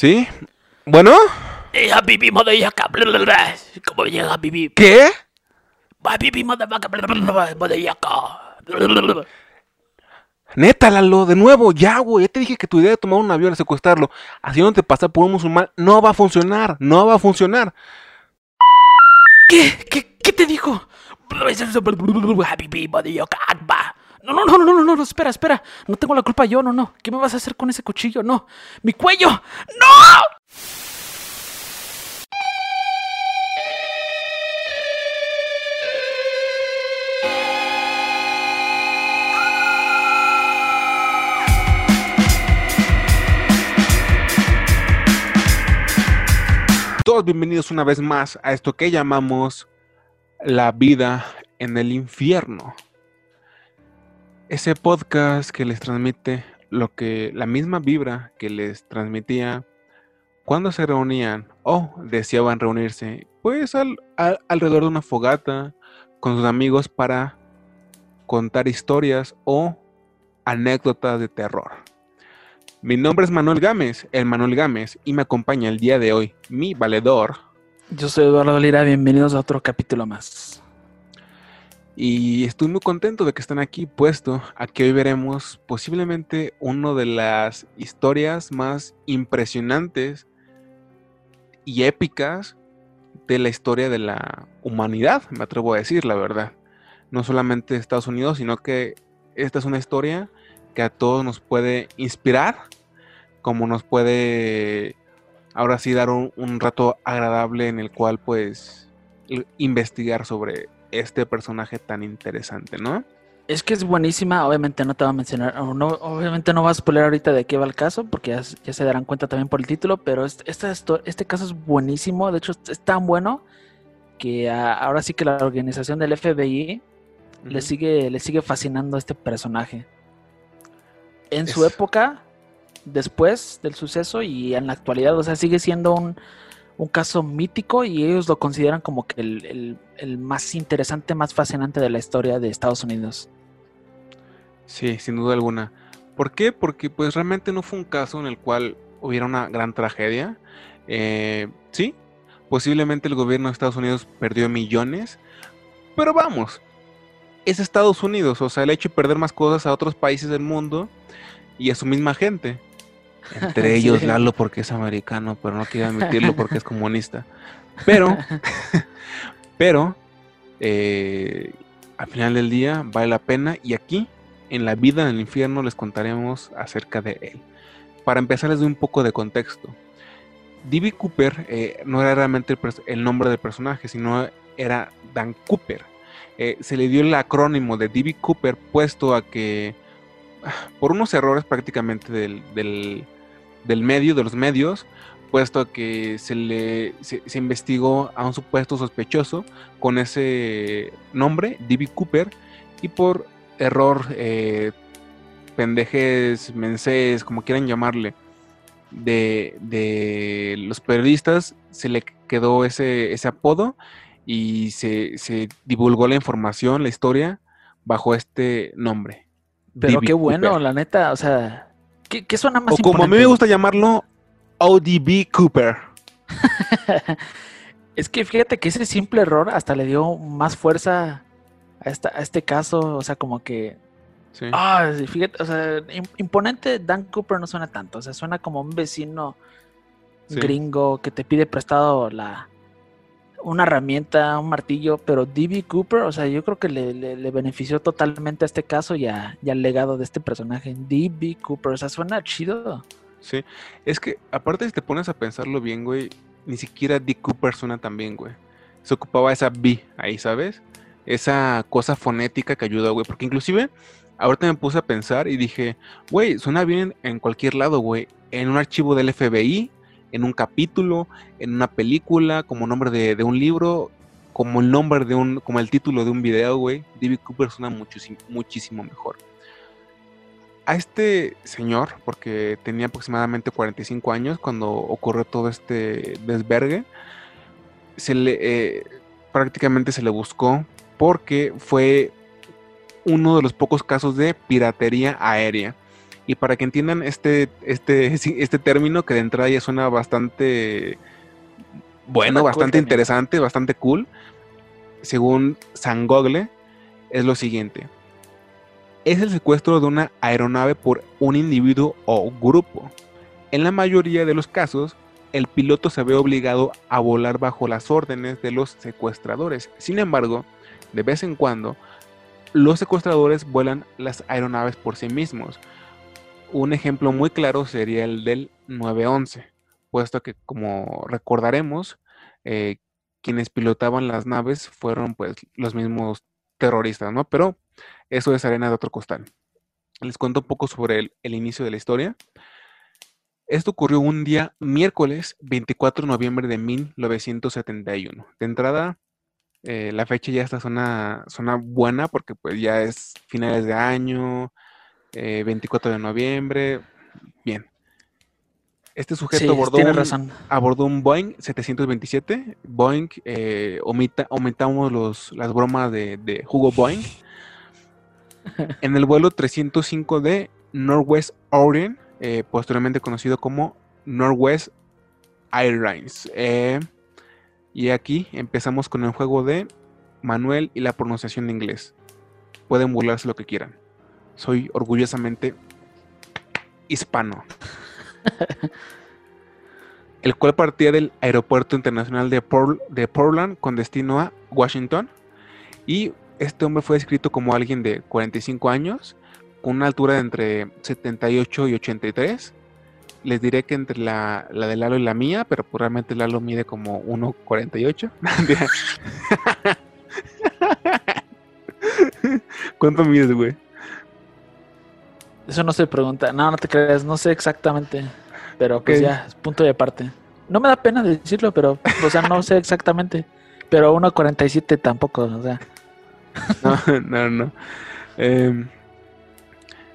¿Sí? ¿Bueno? ¿Qué? Neta, Lalo, de nuevo, ya, güey. Ya te dije que tu idea de tomar un avión y secuestrarlo, haciéndote pasar por un musulmán, no va a funcionar. No va a funcionar. ¿Qué? ¿Qué, qué te dijo? No, no, no, no, no, no, no, espera, espera. No tengo la culpa yo, no, no. ¿Qué me vas a hacer con ese cuchillo? No. ¡Mi cuello! ¡No! Todos bienvenidos una vez más a esto que llamamos la vida en el infierno. Ese podcast que les transmite lo que la misma vibra que les transmitía cuando se reunían o deseaban reunirse, pues al- al- alrededor de una fogata con sus amigos para contar historias o anécdotas de terror. Mi nombre es Manuel Gámez, el Manuel Gámez, y me acompaña el día de hoy mi valedor. Yo soy Eduardo Lira, bienvenidos a otro capítulo más. Y estoy muy contento de que estén aquí, puesto a que hoy veremos posiblemente una de las historias más impresionantes y épicas de la historia de la humanidad, me atrevo a decir, la verdad. No solamente de Estados Unidos, sino que esta es una historia que a todos nos puede inspirar, como nos puede ahora sí dar un, un rato agradable en el cual pues investigar sobre este personaje tan interesante, ¿no? Es que es buenísima, obviamente no te va a mencionar, no, obviamente no vas a spoiler ahorita de qué va el caso, porque ya, se darán cuenta también por el título, pero este, este caso es buenísimo, de hecho es, tan bueno que ah, ahora sí que la organización del FBI le, sigue, le sigue fascinando a este personaje. En su época, después del suceso y en la actualidad, o sea, sigue siendo un, un caso mítico y ellos lo consideran como que el, el- más interesante, más fascinante de la historia de Estados Unidos. Sí, sin duda alguna. ¿Por qué? Porque pues realmente no fue un caso en el cual hubiera una gran tragedia. Eh, sí, posiblemente el gobierno de Estados Unidos perdió millones, pero vamos, es Estados Unidos, o sea, el hecho de perder más cosas a otros países del mundo y a su misma gente. Entre ellos Sí. Lalo porque es americano, pero no quiere admitirlo porque es comunista. Pero, pero, eh, al final del día vale la pena y aquí, en la vida en el infierno, les contaremos acerca de él. Para empezar, les doy un poco de contexto. D.B. Cooper eh, no era realmente el, nombre del personaje, sino era Dan Cooper. Eh, se le dio el acrónimo de D.B. Cooper puesto a que, ah, por unos errores prácticamente del, del- del medio, de los medios, puesto que se le se, se investigó a un supuesto sospechoso con ese nombre, D.B. Cooper, y por error, eh, pendejes, menses, como quieran llamarle, de, de los periodistas, se le quedó ese, ese apodo y se, se divulgó la información, la historia, bajo este nombre. Pero qué bueno, Cooper. la neta, o sea, ¿qué, qué suena más O como a mí me gusta llamarlo, ODB Cooper. Es que fíjate que ese simple error hasta le dio más fuerza a, esta, a este caso, o sea, como que Sí. Ah, sí, fíjate, o sea, im- imponente Dan Cooper no suena tanto, o sea, suena como un vecino Sí. gringo que te pide prestado la una herramienta, un martillo, pero D.B. Cooper, o sea, yo creo que le, benefició totalmente a este caso y al legado de este personaje, D.B. Cooper, o sea, suena chido. Sí, es que aparte si te pones a pensarlo bien, güey, ni siquiera D. Cooper suena tan bien, güey. Se ocupaba esa B ahí, ¿sabes? Esa cosa fonética que ayuda, güey. Porque inclusive, ahorita me puse a pensar y dije, güey, suena bien en cualquier lado, güey. En un archivo del FBI, en un capítulo, en una película, como nombre de, un libro, como el nombre de un, como el título de un video, güey. D.B. Cooper suena muchísimo, muchísimo mejor a este señor, porque tenía aproximadamente 45 años cuando ocurrió todo este desvergue, se le, eh, prácticamente se le buscó porque fue uno de los pocos casos de piratería aérea. Y para que entiendan este, este, este término, que de entrada ya suena bastante bueno, bastante interesante, bastante cool, según San Gogle, es lo siguiente. Es el secuestro de una aeronave por un individuo o grupo. En la mayoría de los casos, el piloto se ve obligado a volar bajo las órdenes de los secuestradores. Sin embargo, de vez en cuando, los secuestradores vuelan las aeronaves por sí mismos. Un ejemplo muy claro sería el del 911, puesto que, como recordaremos, eh, quienes pilotaban las naves fueron pues los mismos terroristas, ¿no? Pero eso es arena de otro costal. Les cuento un poco sobre el, el inicio de la historia. Esto ocurrió un día miércoles 24 de noviembre de 1971. De entrada, eh, la fecha ya está zona, buena porque pues ya es finales de año, 24 eh, de noviembre. Bien. Este sujeto abordó, un, abordó, un, Boeing 727. Boeing, eh, aumentamos los, las bromas de, de Hugo Boeing. en el vuelo 305 de Northwest Orient eh, posteriormente conocido como Northwest Airlines. Eh, y aquí empezamos con el juego de Manuel y la pronunciación de inglés. Pueden burlarse lo que quieran. Soy orgullosamente hispano. el cual partía del Aeropuerto Internacional de, de Portland con destino a Washington. Y este hombre fue descrito como alguien de 45 años, con una altura de entre 78 y 83. Les diré que entre la, la de Lalo y la mía, pero pues realmente Lalo mide como 1,48. ¿Cuánto mides, güey? Eso no se pregunta. No, no te creas, no sé exactamente. Pero pues ya, es punto de aparte. No me da pena decirlo, pero, o sea, no sé exactamente. Pero 1.47 tampoco, o sea. No, no, no. Eh,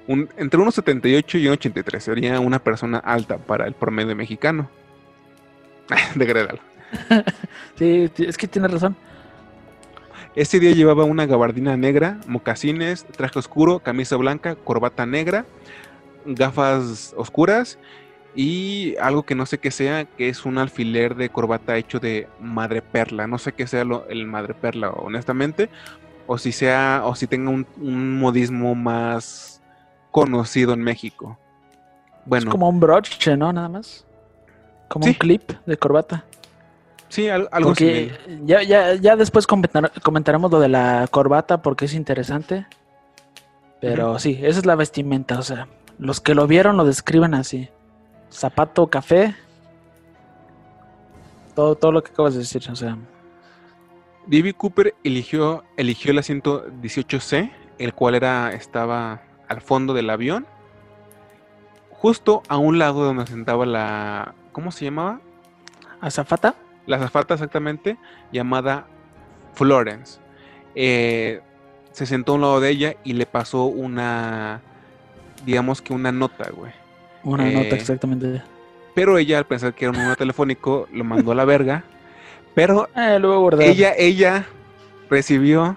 entre 1,78 y 1,83 sería una persona alta para el promedio mexicano. de Gredal. sí, es que tiene razón. Ese día llevaba una gabardina negra, mocasines, traje oscuro, camisa blanca, corbata negra, gafas oscuras y algo que no sé qué sea, que es un alfiler de corbata hecho de madre perla. No sé qué sea lo, el madre perla, honestamente, o si sea, o si tenga un modismo más conocido en México. Bueno. Es como un broche, ¿no? Nada más. Como un clip de corbata. Sí, algo así. Ya, ya, ya después comentaremos lo de la corbata porque es interesante. Pero sí, esa es la vestimenta. O sea, los que lo vieron lo describen así. Zapato, café. Todo, todo lo que acabas de decir. O sea. D.B. Cooper eligió, eligió el asiento 18C, el cual era, estaba al fondo del avión, justo a un lado donde sentaba la. ¿Cómo se llamaba? ¿Azafata? La azafata, exactamente, llamada Florence. Eh, se sentó a un lado de ella y le pasó una. Digamos que una nota, güey. Una nota, eh, exactamente. Pero ella, al pensar que era un número telefónico, lo mandó a la verga. Pero eh, ella, ella recibió,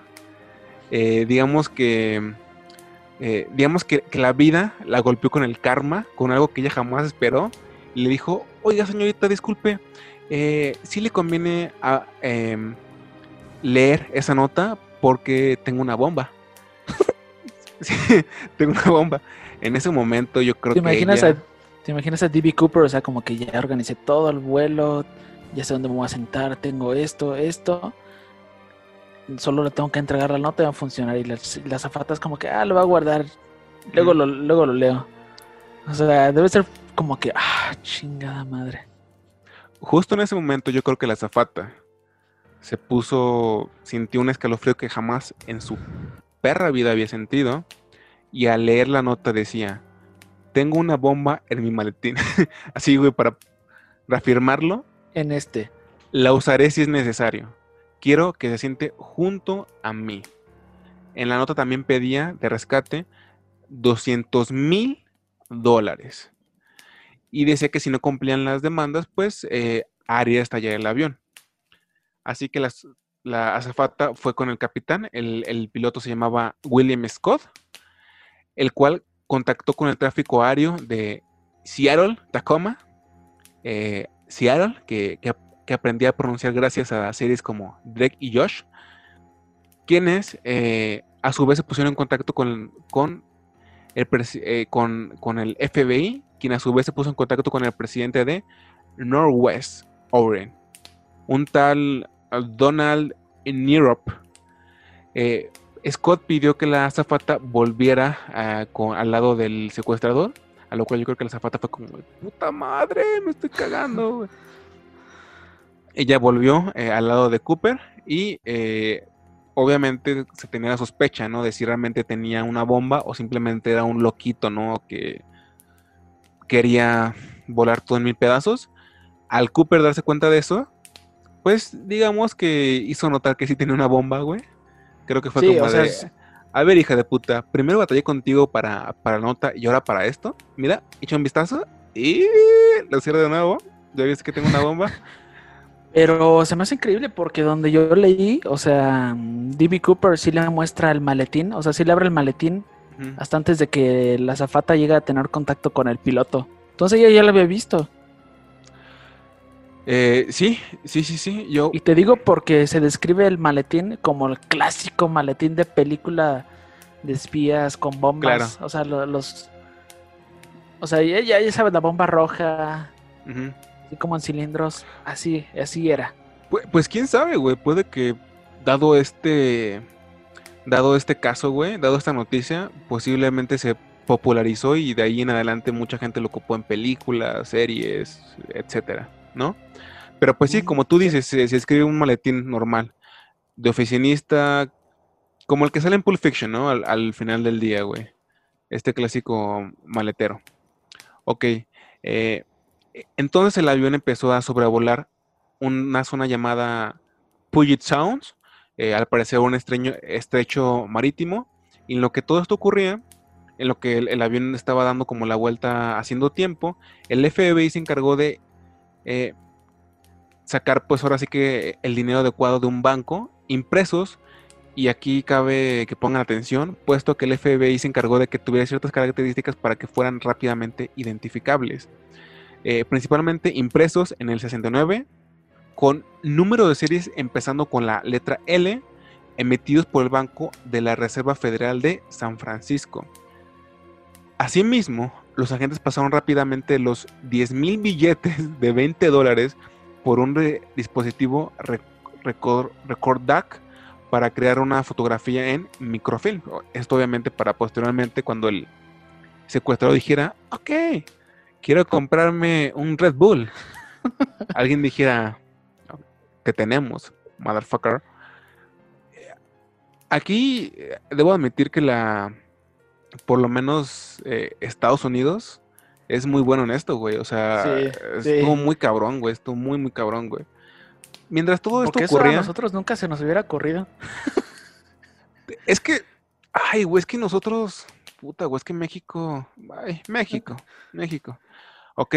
digamos que eh, digamos que, la vida la golpeó con el karma, con algo que ella jamás esperó, y le dijo, oiga señorita, disculpe, eh, si le conviene a, em, leer esa nota porque tengo una bomba. sí, tengo una bomba. En ese momento yo creo ¿Te que... Imaginas a, ¿Te imaginas a D.B. Cooper? O sea, como que ya organicé todo el vuelo, ya sé dónde me voy a sentar, tengo esto, esto solo le tengo que entregar la nota y va a funcionar. Y la, zafata es como que, ah, lo va a guardar. Luego, lo, luego lo leo. O sea, debe ser como que, ah, chingada madre. Justo en ese momento yo creo que la zafata se puso, sintió un escalofrío que jamás en su perra vida había sentido. Y al leer la nota decía, tengo una bomba en mi maletín. Así, güey, para reafirmarlo. En este. La usaré si es necesario. Quiero que se siente junto a mí. En la nota también pedía de rescate 200 mil dólares. Y decía que si no cumplían las demandas, pues eh, haría estallar el avión. Así que la azafata fue con el capitán, el, piloto se llamaba William Scott, el cual contactó con el tráfico aéreo de Seattle, Tacoma, eh, Seattle, que, que, aprendí a pronunciar gracias a series como Drake y Josh, quienes eh, a su vez se pusieron en contacto con, con, el, eh, con, con el FBI, quien a su vez se puso en contacto con el presidente de Northwest Oren, un tal Donald Nirop. Eh, Scott pidió que la azafata volviera ah, al lado del secuestrador, a lo cual yo creo que la azafata fue como, puta madre, me estoy cagando. Ella volvió eh, al lado de Cooper y eh, obviamente se tenía la sospecha, ¿no? De si realmente tenía una bomba o simplemente era un loquito, ¿no? Que quería volar todo en mil pedazos. Al Cooper darse cuenta de eso, pues digamos que hizo notar que sí tenía una bomba, güey. Creo que fue como de, a ver, hija de puta, primero batallé contigo para, para nota y ahora para esto. Mira, echa un vistazo y lo cierro de nuevo. Ya viste que tengo una bomba. Pero se me hace increíble porque donde yo leí, o sea, D.B. Cooper sí le muestra el maletín, o sea, sí le abre el maletín hasta antes de que la zafata llegue a tener contacto con el piloto. Entonces ella ya lo había visto. Eh, sí, sí, sí, sí. Yo... Y te digo porque se describe el maletín como el clásico maletín de película de espías con bombas. O sea, los. O sea, ya, ya sabes, la bomba roja. Así como en cilindros. Así, así era. Pues, pues quién sabe, güey. Puede que, dado este. Dado este caso, güey, dado esta noticia, posiblemente se popularizó y de ahí en adelante mucha gente lo ocupó en películas, series, etcétera, ¿no? Pero pues sí, como tú dices, se, escribe un maletín normal, de oficinista, como el que sale en Pulp Fiction, ¿no? Al, final del día, güey. Este clásico maletero. Ok. Eh, entonces el avión empezó a sobrevolar una zona llamada Puget Sounds, eh, al parecer un estrecho marítimo, y en lo que todo esto ocurría, en lo que el, avión estaba dando como la vuelta haciendo tiempo, el FBI se encargó de eh, sacar pues ahora sí que el dinero adecuado de un banco, impresos, y aquí cabe que pongan atención, puesto que el FBI se encargó de que tuviera ciertas características para que fueran rápidamente identificables. Eh, principalmente impresos en el 69, con número de series empezando con la letra L, emitidos por el Banco de la Reserva Federal de San Francisco. Asimismo, los agentes pasaron rápidamente los 10.000 billetes de 20 dólares por un dispositivo record, record DAC para crear una fotografía en microfilm. Esto obviamente para posteriormente cuando el secuestrador dijera, ok, quiero comprarme un Red Bull. Alguien dijera, que tenemos, motherfucker. Aquí eh, debo admitir que la, por lo menos eh, Estados Unidos, es muy bueno en esto, güey. O sea, estuvo muy cabrón, güey. Estuvo muy, muy cabrón, güey. Mientras todo esto ocurría. a nosotros nunca se nos hubiera ocurrido. es que. Ay, güey, es que nosotros. Puta, güey, es que México. Ay, México. México. Ok.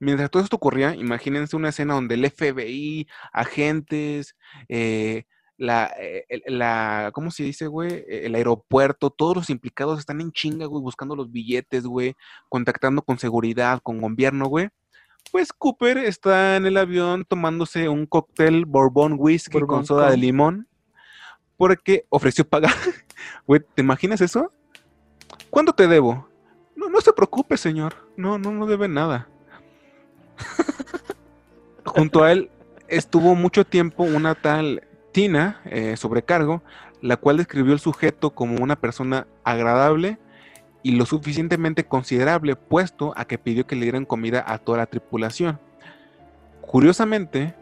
Mientras todo esto ocurría, imagínense una escena donde el FBI, agentes, eh, la, eh, la, ¿cómo se dice, güey? E, el aeropuerto, todos los implicados están en chinga, güey, buscando los billetes, güey, contactando con seguridad, con gobierno, güey. Pues Cooper está en el avión tomándose un cóctel Bourbon Whisky con soda de limón porque ofreció pagar. Güey, ¿te imaginas eso? ¿Cuánto te debo? No, se preocupe, señor. No, no, no debe nada. Junto a él estuvo mucho tiempo una tal Tina, eh, sobrecargo, la cual describió el sujeto como una persona agradable y lo suficientemente considerable, puesto a que pidió que le dieran comida a toda la tripulación. Curiosamente,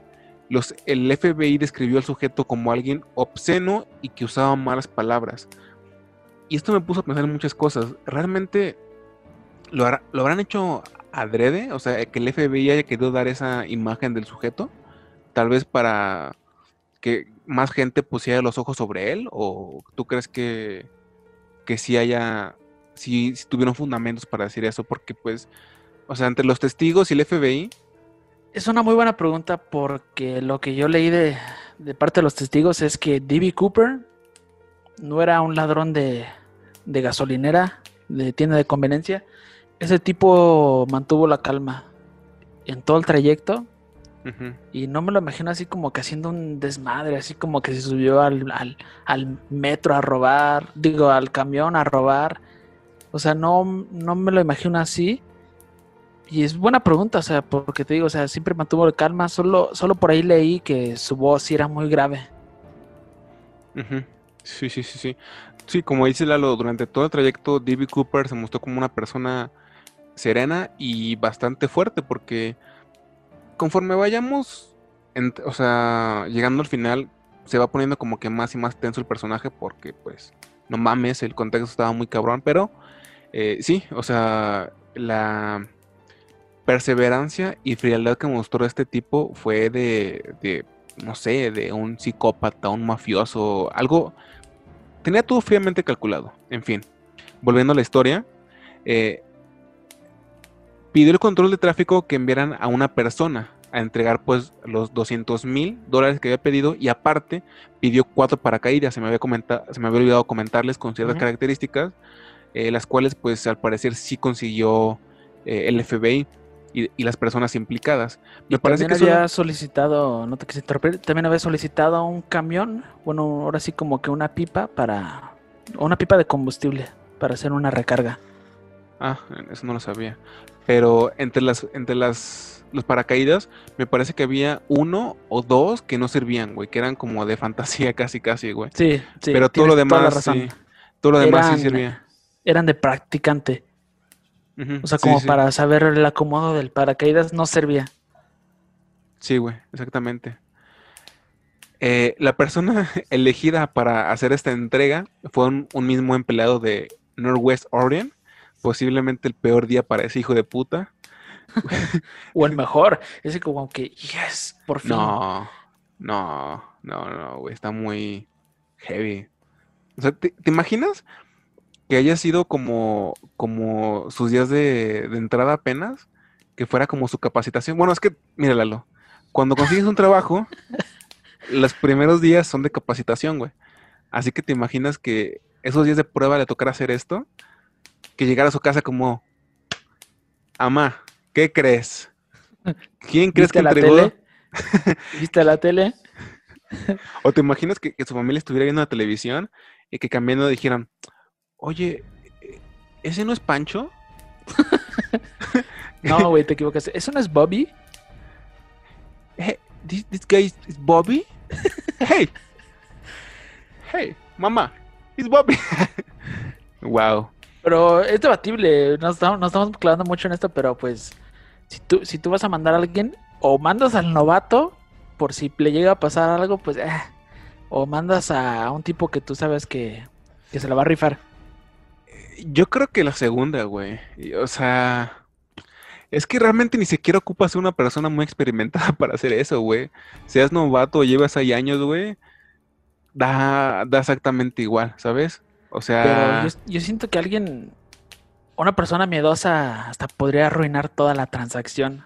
los, el FBI describió al sujeto como alguien obsceno y que usaba malas palabras. Y esto me puso a pensar en muchas cosas. ¿Realmente lo, habrán hecho adrede? O sea, que el FBI haya querido dar esa imagen del sujeto. Tal vez para que más gente pusiera los ojos sobre él? ¿O tú crees que, que sí haya, si tuvieron fundamentos para decir eso? Porque pues, o sea, entre los testigos y el FBI... Es una muy buena pregunta porque lo que yo leí de, de parte de los testigos es que D.B. Cooper no era un ladrón de, de gasolinera de tienda de conveniencia, ese tipo mantuvo la calma en todo el trayecto y no me lo imagino así como que haciendo un desmadre, así como que se subió al, al, al metro a robar, digo, al camión a robar. O sea, no, no me lo imagino así. Y es buena pregunta, o sea, porque te digo, o sea, siempre mantuvo la calma, solo, solo por ahí leí que su voz sí era muy grave. Sí, sí, sí, sí. Sí, como dice Lalo, durante todo el trayecto, D.B. Cooper se mostró como una persona serena y bastante fuerte, porque conforme vayamos, o sea, llegando al final, se va poniendo como que más y más tenso el personaje, porque pues, no mames, el contexto estaba muy cabrón, pero eh, sí, o sea, la perseverancia y frialdad que mostró este tipo fue de, de, no sé, de un psicópata, un mafioso, algo... Tenía todo fríamente calculado. En fin, volviendo a la historia, eh, pidió el control de tráfico que enviaran a una persona a entregar pues los 200 mil dólares que había pedido y aparte pidió cuatro paracaídas, se me había, comenta- se me había olvidado comentarles con ciertas características, eh, las cuales pues al parecer sí consiguió eh, el FBI y, y las personas implicadas. Me Y parece que también eso- había solicitado, no te quise interrumpir, también había solicitado un camión, bueno, ahora sí como que una pipa para, una pipa de combustible para hacer una recarga. Ah, eso no lo sabía. Pero entre las, entre las, los paracaídas, me parece que había uno o dos que no servían, güey, que eran como de fantasía casi, casi, güey. Sí, sí. Pero todo lo demás, sí. Todo lo demás sí servía. Eran de practicante, o sea, sí, como sí. para saber el acomodo del paracaídas no servía. Sí, güey, exactamente. Eh, la persona elegida para hacer esta entrega fue un, un mismo empleado de Northwest Orient, posiblemente el peor día para ese hijo de puta. O el mejor, ese como que, yes, por fin. No, no, no, no, güey, está muy heavy. O sea, ¿te, te imaginas que haya sido como, como sus días de, de entrada apenas? Que fuera como su capacitación. Bueno, es que, míralo, cuando consigues un trabajo, los primeros días son de capacitación, güey. Así que te imaginas que esos días de prueba le tocará hacer esto, que llegara a su casa como, Amá, ¿qué crees? ¿Quién crees que ¿Viste la entregó? tele? ¿Viste la tele? O te imaginas que, que su familia estuviera viendo la televisión y que cambiando dijeran, oye, eh, ¿ese no es Pancho? No, güey, te equivocas. ¿Eso no es Bobby? Hey, this, this guy is, is Bobby? hey, hey, mamá, it's Bobby. wow. Pero es debatible, nos estamos, nos estamos clavando mucho en esto, pero pues si tú, si tú vas a mandar a alguien, o mandas al novato, por si le llega a pasar algo, pues, eh, o mandas a un tipo que tú sabes que, que se la va a rifar. Yo creo que la segunda, güey. O sea, es que realmente ni siquiera ocupas una persona muy experimentada para hacer eso, güey. Seas novato o llevas ahí años, güey, da, da exactamente igual, ¿sabes? O sea, Pero yo, yo siento que alguien, una persona miedosa, hasta podría arruinar toda la transacción.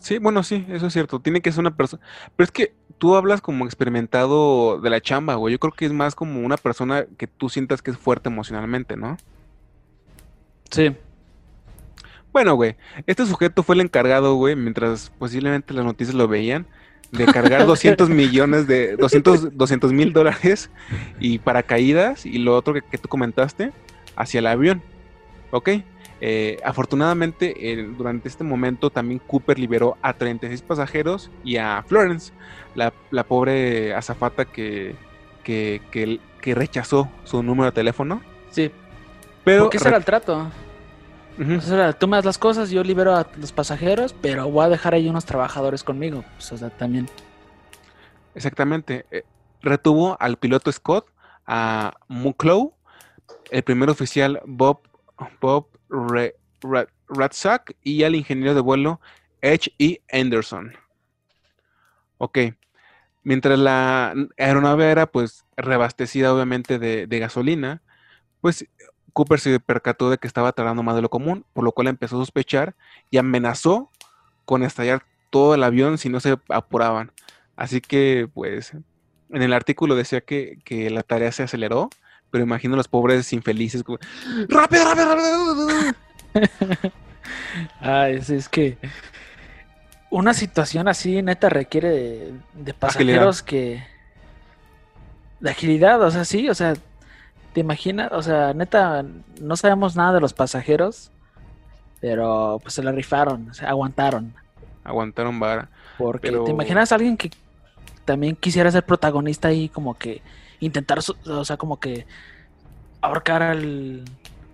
sí, bueno, sí, eso es cierto. Tiene que ser una persona. Pero es que tú hablas como experimentado de la chamba, güey. Yo creo que es más como una persona que tú sientas que es fuerte emocionalmente, ¿no? Sí. Bueno, güey, este sujeto fue el encargado, güey, mientras posiblemente las noticias lo veían, de cargar 200 millones de, 200 mil dólares y paracaídas y lo otro que, que tú comentaste hacia el avión. ¿Ok? Eh, afortunadamente, eh, durante este momento también Cooper liberó a 36 pasajeros y a Florence, la, la pobre azafata que, que, que- que rechazó su número de teléfono. Sí. Pero ese era el trato. O sea, tú me das las cosas, yo libero a los pasajeros, pero voy a dejar ahí unos trabajadores conmigo. Pues, o sea, también. Exactamente. eh, retuvo al piloto Scott, a Mucklow, el primer oficial Bob, Bob Re- Ra- Ratzak y al ingeniero de vuelo H. E. Anderson. Ok. Mientras la aeronave era pues reabastecida obviamente de, de gasolina, pues Cooper se percató de que estaba tardando más de lo común, por lo cual empezó a sospechar y amenazó con estallar todo el avión si no se apuraban. Así que, pues, en el artículo decía que, que la tarea se aceleró, pero imagino a los pobres infelices como, rápido, rápido, rápido. Ay, es, es que una situación así neta requiere de, de pasajeros que de agilidad, o sea, sí, o sea, te imaginas, o sea, neta, no sabemos nada de los pasajeros, pero pues se la rifaron, o sea, aguantaron. Aguantaron vara. Porque Pero- te imaginas a alguien que también quisiera ser protagonista y como que intentar, o sea, como que ahorcar al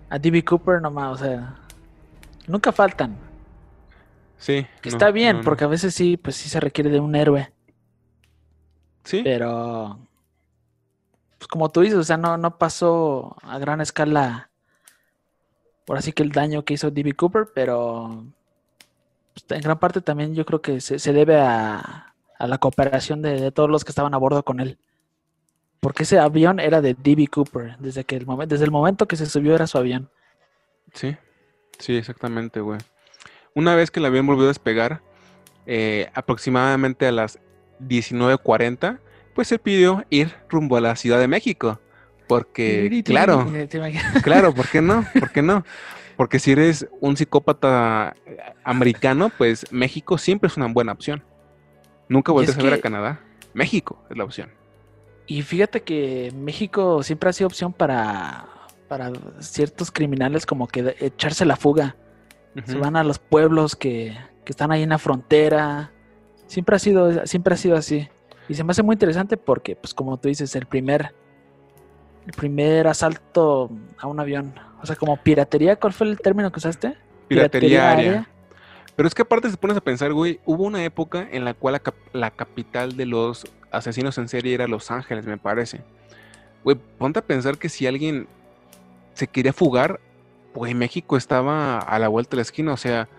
a D.B. Cooper nomás, o sea, nunca faltan. Sí. Que no, está bien, no, no. porque a veces sí, pues sí se requiere de un héroe, Sí, pero pues como tú dices, o sea, no, no pasó a gran escala, por así que el daño que hizo D.B. Cooper, pero pues, en gran parte también yo creo que se, se debe a, a la cooperación de, todos los que estaban a bordo con él. Porque ese avión era de D.B. Cooper, desde, que el momen- desde el momento que se subió era su avión. sí, sí, exactamente, güey. Una vez que el avión volvió a despegar, eh, aproximadamente a las 19.40, pues se pidió ir rumbo a la Ciudad de México. Porque, claro. Claro, ¿por qué no? ¿Por qué no? Porque si eres un psicópata eh, americano, pues México siempre es una buena opción. Nunca vuelves es a ver a Canadá. México es la opción. Y fíjate que México siempre ha sido opción para, para ciertos criminales como que echarse la fuga. Se van a los pueblos que, que están ahí en la frontera. Siempre ha sido, siempre ha sido así. Y se me hace muy interesante porque, pues como tú dices, el primer, el primer asalto a un avión. O sea, como piratería, ¿cuál fue el término que usaste? Piratería aérea. Pero es que aparte si pones a pensar, güey, hubo una época en la cual la, cap- la capital de los asesinos en serie era Los Ángeles, me parece. Güey, ponte a pensar que si alguien se quería fugar, güey, México estaba a la vuelta de la esquina. O sea,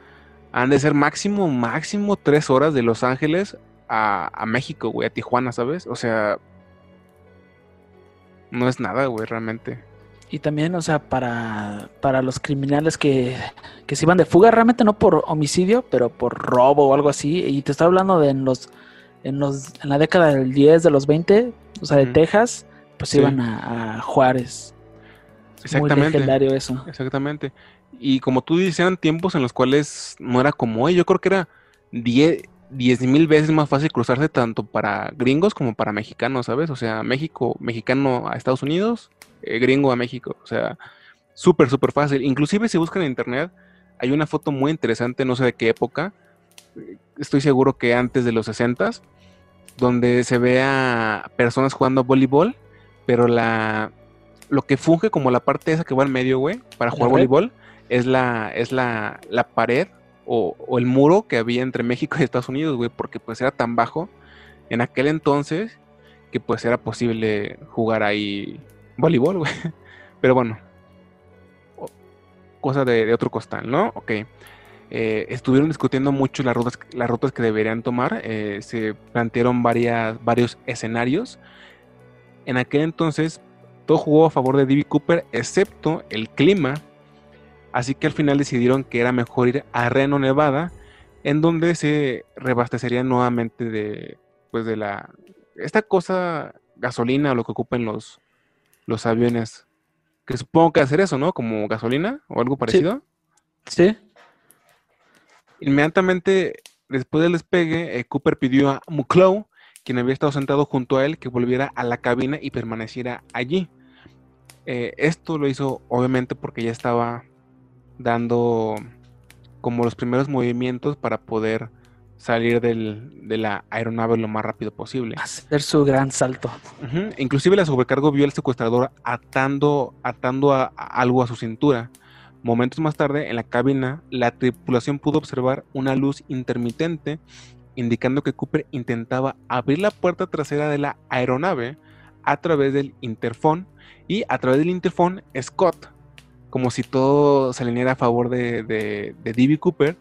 han de ser máximo, máximo tres horas de Los Ángeles a, a México, güey, a Tijuana, ¿sabes? O sea, no es nada, güey, realmente. Y también, o sea, para, para los criminales que, que se iban de fuga, realmente no por homicidio, pero por robo o algo así. Y te estoy hablando de en los, en los, en la década del 10, de los 20, o sea, de. Texas, pues Sí. iban a, a Juárez. Es muy Exactamente. legendario eso. Exactamente. Y como tú dices, eran tiempos en los cuales no era como hoy. Yo creo que era 10 mil veces más fácil cruzarse tanto para gringos como para mexicanos, ¿sabes? O sea, México, mexicano a Estados Unidos, eh, gringo a México. O sea, súper, súper fácil. Inclusive si buscan en internet, hay una foto muy interesante, no sé de qué época. Estoy seguro que antes de los 60 donde se ve a personas jugando voleibol, pero la lo que funge como la parte esa que va al medio, güey, para ¿La jugar voleibol, es la, es la, la pared o, el muro que había entre México y Estados Unidos, güey, porque pues era tan bajo en aquel entonces que pues era posible jugar ahí voleibol, güey. Pero bueno, cosa de, de otro costal, ¿no? Ok. Eh, estuvieron discutiendo mucho las rutas, las rutas que deberían tomar. eh, se plantearon varias, varios escenarios. En aquel entonces, todo jugó a favor de D.B. Cooper, excepto el clima. Así que al final decidieron que era mejor ir a Reno, Nevada, en donde se reabastecerían nuevamente de, pues de la, esta cosa, gasolina o lo que ocupen los, los aviones. Que supongo que hacer eso, ¿no? Como gasolina o algo parecido. Sí. Inmediatamente después del despegue, eh, Cooper pidió a Muclow, quien había estado sentado junto a él, que volviera a la cabina y permaneciera allí. Eh, esto lo hizo obviamente porque ya estaba dando como los primeros movimientos para poder salir del- de la aeronave lo más rápido posible. Hacer su gran salto. Ujú, Inclusive la sobrecargo vio al secuestrador atando, atando a, a algo a su cintura. Momentos más tarde, en la cabina, la tripulación pudo observar una luz intermitente indicando que Cooper intentaba abrir la puerta trasera de la aeronave a través del interfón y a través del interfón Scott, como si todo se alineara a favor de, de, de D.B. Cooper.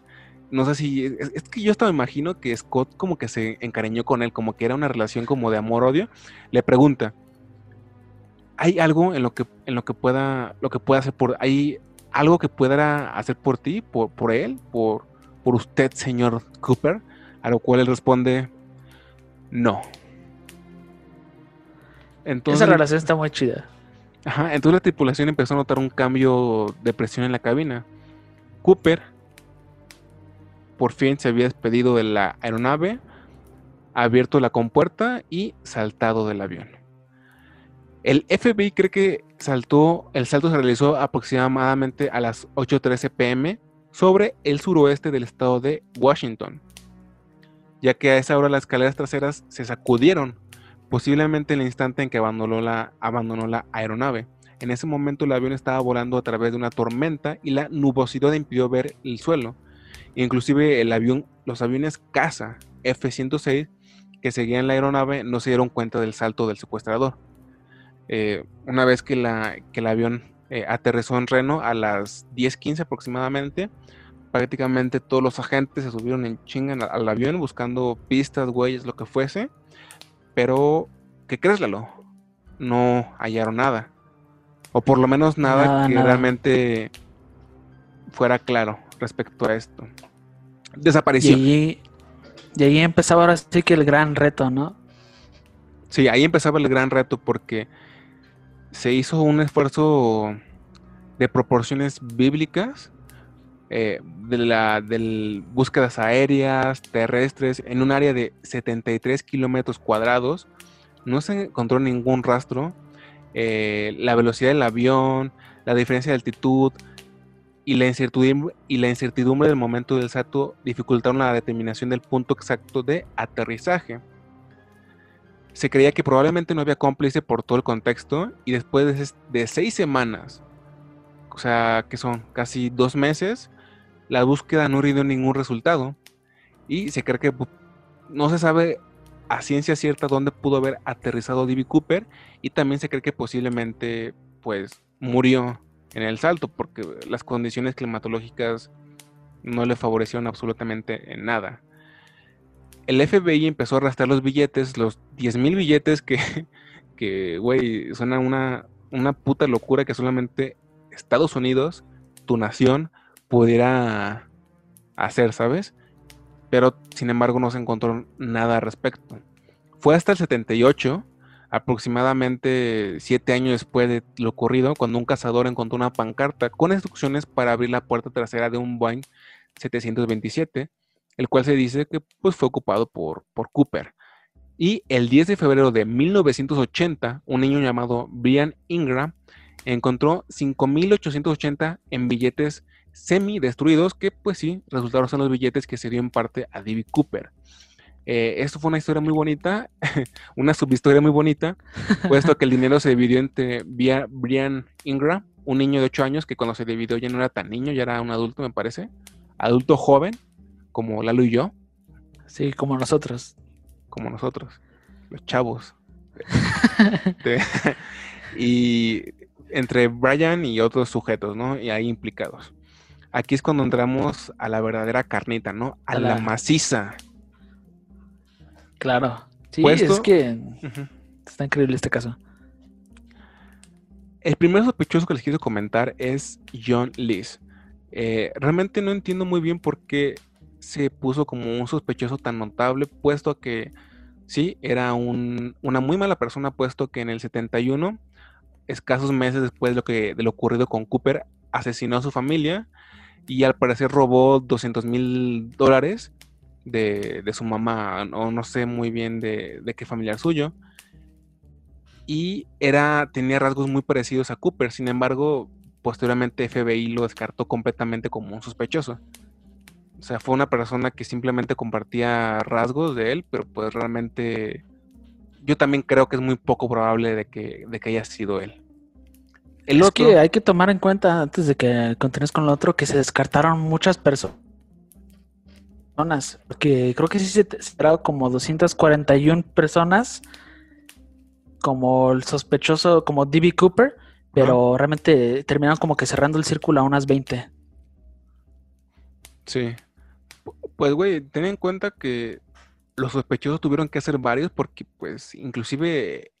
No sé si, es, es que yo hasta me imagino que Scott como que se encariñó con él, como que era una relación como de amor-odio. Le pregunta, ¿hay algo en lo que, en lo que pueda, lo que pueda hacer por, hay algo que pueda hacer por ti, por, por él, por, por usted, señor Cooper? A lo cual él responde, no. Entonces, Esa relación está muy chida. Entonces la tripulación empezó a notar un cambio de presión en la cabina. Cooper por fin se había despedido de la aeronave, abierto la compuerta y saltado del avión. El FBI cree que saltó, el salto se realizó aproximadamente a las 8.13 pm sobre el suroeste del estado de Washington, ya que a esa hora las escaleras traseras se sacudieron posiblemente en el instante en que abandonó la, aeronave. En ese momento el avión estaba volando a través de una tormenta y la nubosidad impidió ver el suelo. Inclusive los aviones caza F-106 que seguían la aeronave no se dieron cuenta del salto del secuestrador. Eh, una vez que, el avión eh, aterrizó en Reno a las 10:15 aproximadamente, prácticamente todos los agentes se subieron en chinga al avión buscando pistas, huellas, lo que fuese pero, ¿qué crees, Lalo? No hallaron nada. O por lo menos nada, que realmente fuera claro respecto a esto. Desapareció. Y ahí, empezaba ahora sí que el gran reto, ¿no? Sí, ahí empezaba el gran reto porque se hizo un esfuerzo de proporciones bíblicas eh, de la búsquedas aéreas, terrestres, en un área de 73 kilómetros cuadrados. No se encontró ningún rastro. Eh, la velocidad del avión, la diferencia de altitud y la, incertidumbre, y la incertidumbre del momento del salto dificultaron la determinación del punto exacto de aterrizaje. Se creía que probablemente no había cómplice por todo el contexto y después de, de seis semanas, o sea, que son casi dos meses, la búsqueda no rindió ningún resultado y se cree que no se sabe a ciencia cierta dónde pudo haber aterrizado D.B. Cooper y también se cree que posiblemente pues murió en el salto porque las condiciones climatológicas no le favorecieron absolutamente en nada. El FBI empezó a arrastrar los billetes, los 10.000 billetes que, que, güey, suena una, una puta locura que solamente Estados Unidos, tu nación, pudiera hacer, ¿sabes? Pero sin embargo no se encontró nada al respecto. Fue hasta el 78, aproximadamente siete años después de lo ocurrido, cuando un cazador encontró una pancarta con instrucciones para abrir la puerta trasera de un Boeing 727, el cual se dice que pues, fue ocupado por, por Cooper. Y el 10 de febrero de 1980, un niño llamado Brian Ingram encontró 5.880 en billetes semi destruidos que pues sí, resultaron ser los billetes que se dio en parte a D.B. Cooper. Eh, esto fue una historia muy bonita, una subhistoria muy bonita, puesto que el dinero se dividió entre Brian Ingram, un niño de 8 años que cuando se dividió ya no era tan niño, ya era un adulto me parece, adulto joven, como Lalo y yo. Sí, como nosotros. Como nosotros, los chavos. y entre Brian y otros sujetos, ¿no? Y ahí implicados aquí es cuando entramos a la verdadera carnita, ¿no? A, la... maciza. Claro. Sí, es que está increíble este caso. El primer sospechoso que les quiero comentar es John Lees. Eh, realmente no entiendo muy bien por qué se puso como un sospechoso tan notable, puesto que sí, era una muy mala persona, puesto que en el 71, escasos meses después de lo, que, de lo ocurrido con Cooper, asesinó a su familia y al parecer robó 200 mil dólares de, su mamá, o no sé muy bien de, qué familiar suyo. Y era, tenía rasgos muy parecidos a Cooper, sin embargo, posteriormente FBI lo descartó completamente como un sospechoso. O sea, fue una persona que simplemente compartía rasgos de él, pero pues realmente yo también creo que es muy poco probable de que, de que haya sido él es que hay que tomar en cuenta, antes de que continúes con lo otro, que se descartaron muchas personas. Porque creo que sí se esperaron como 241 personas como el sospechoso, como D.B. Cooper, pero realmente terminaron como que cerrando el círculo a unas 20. Sí. Pues, güey, ten en cuenta que los sospechosos tuvieron que hacer varios porque, pues, inclusive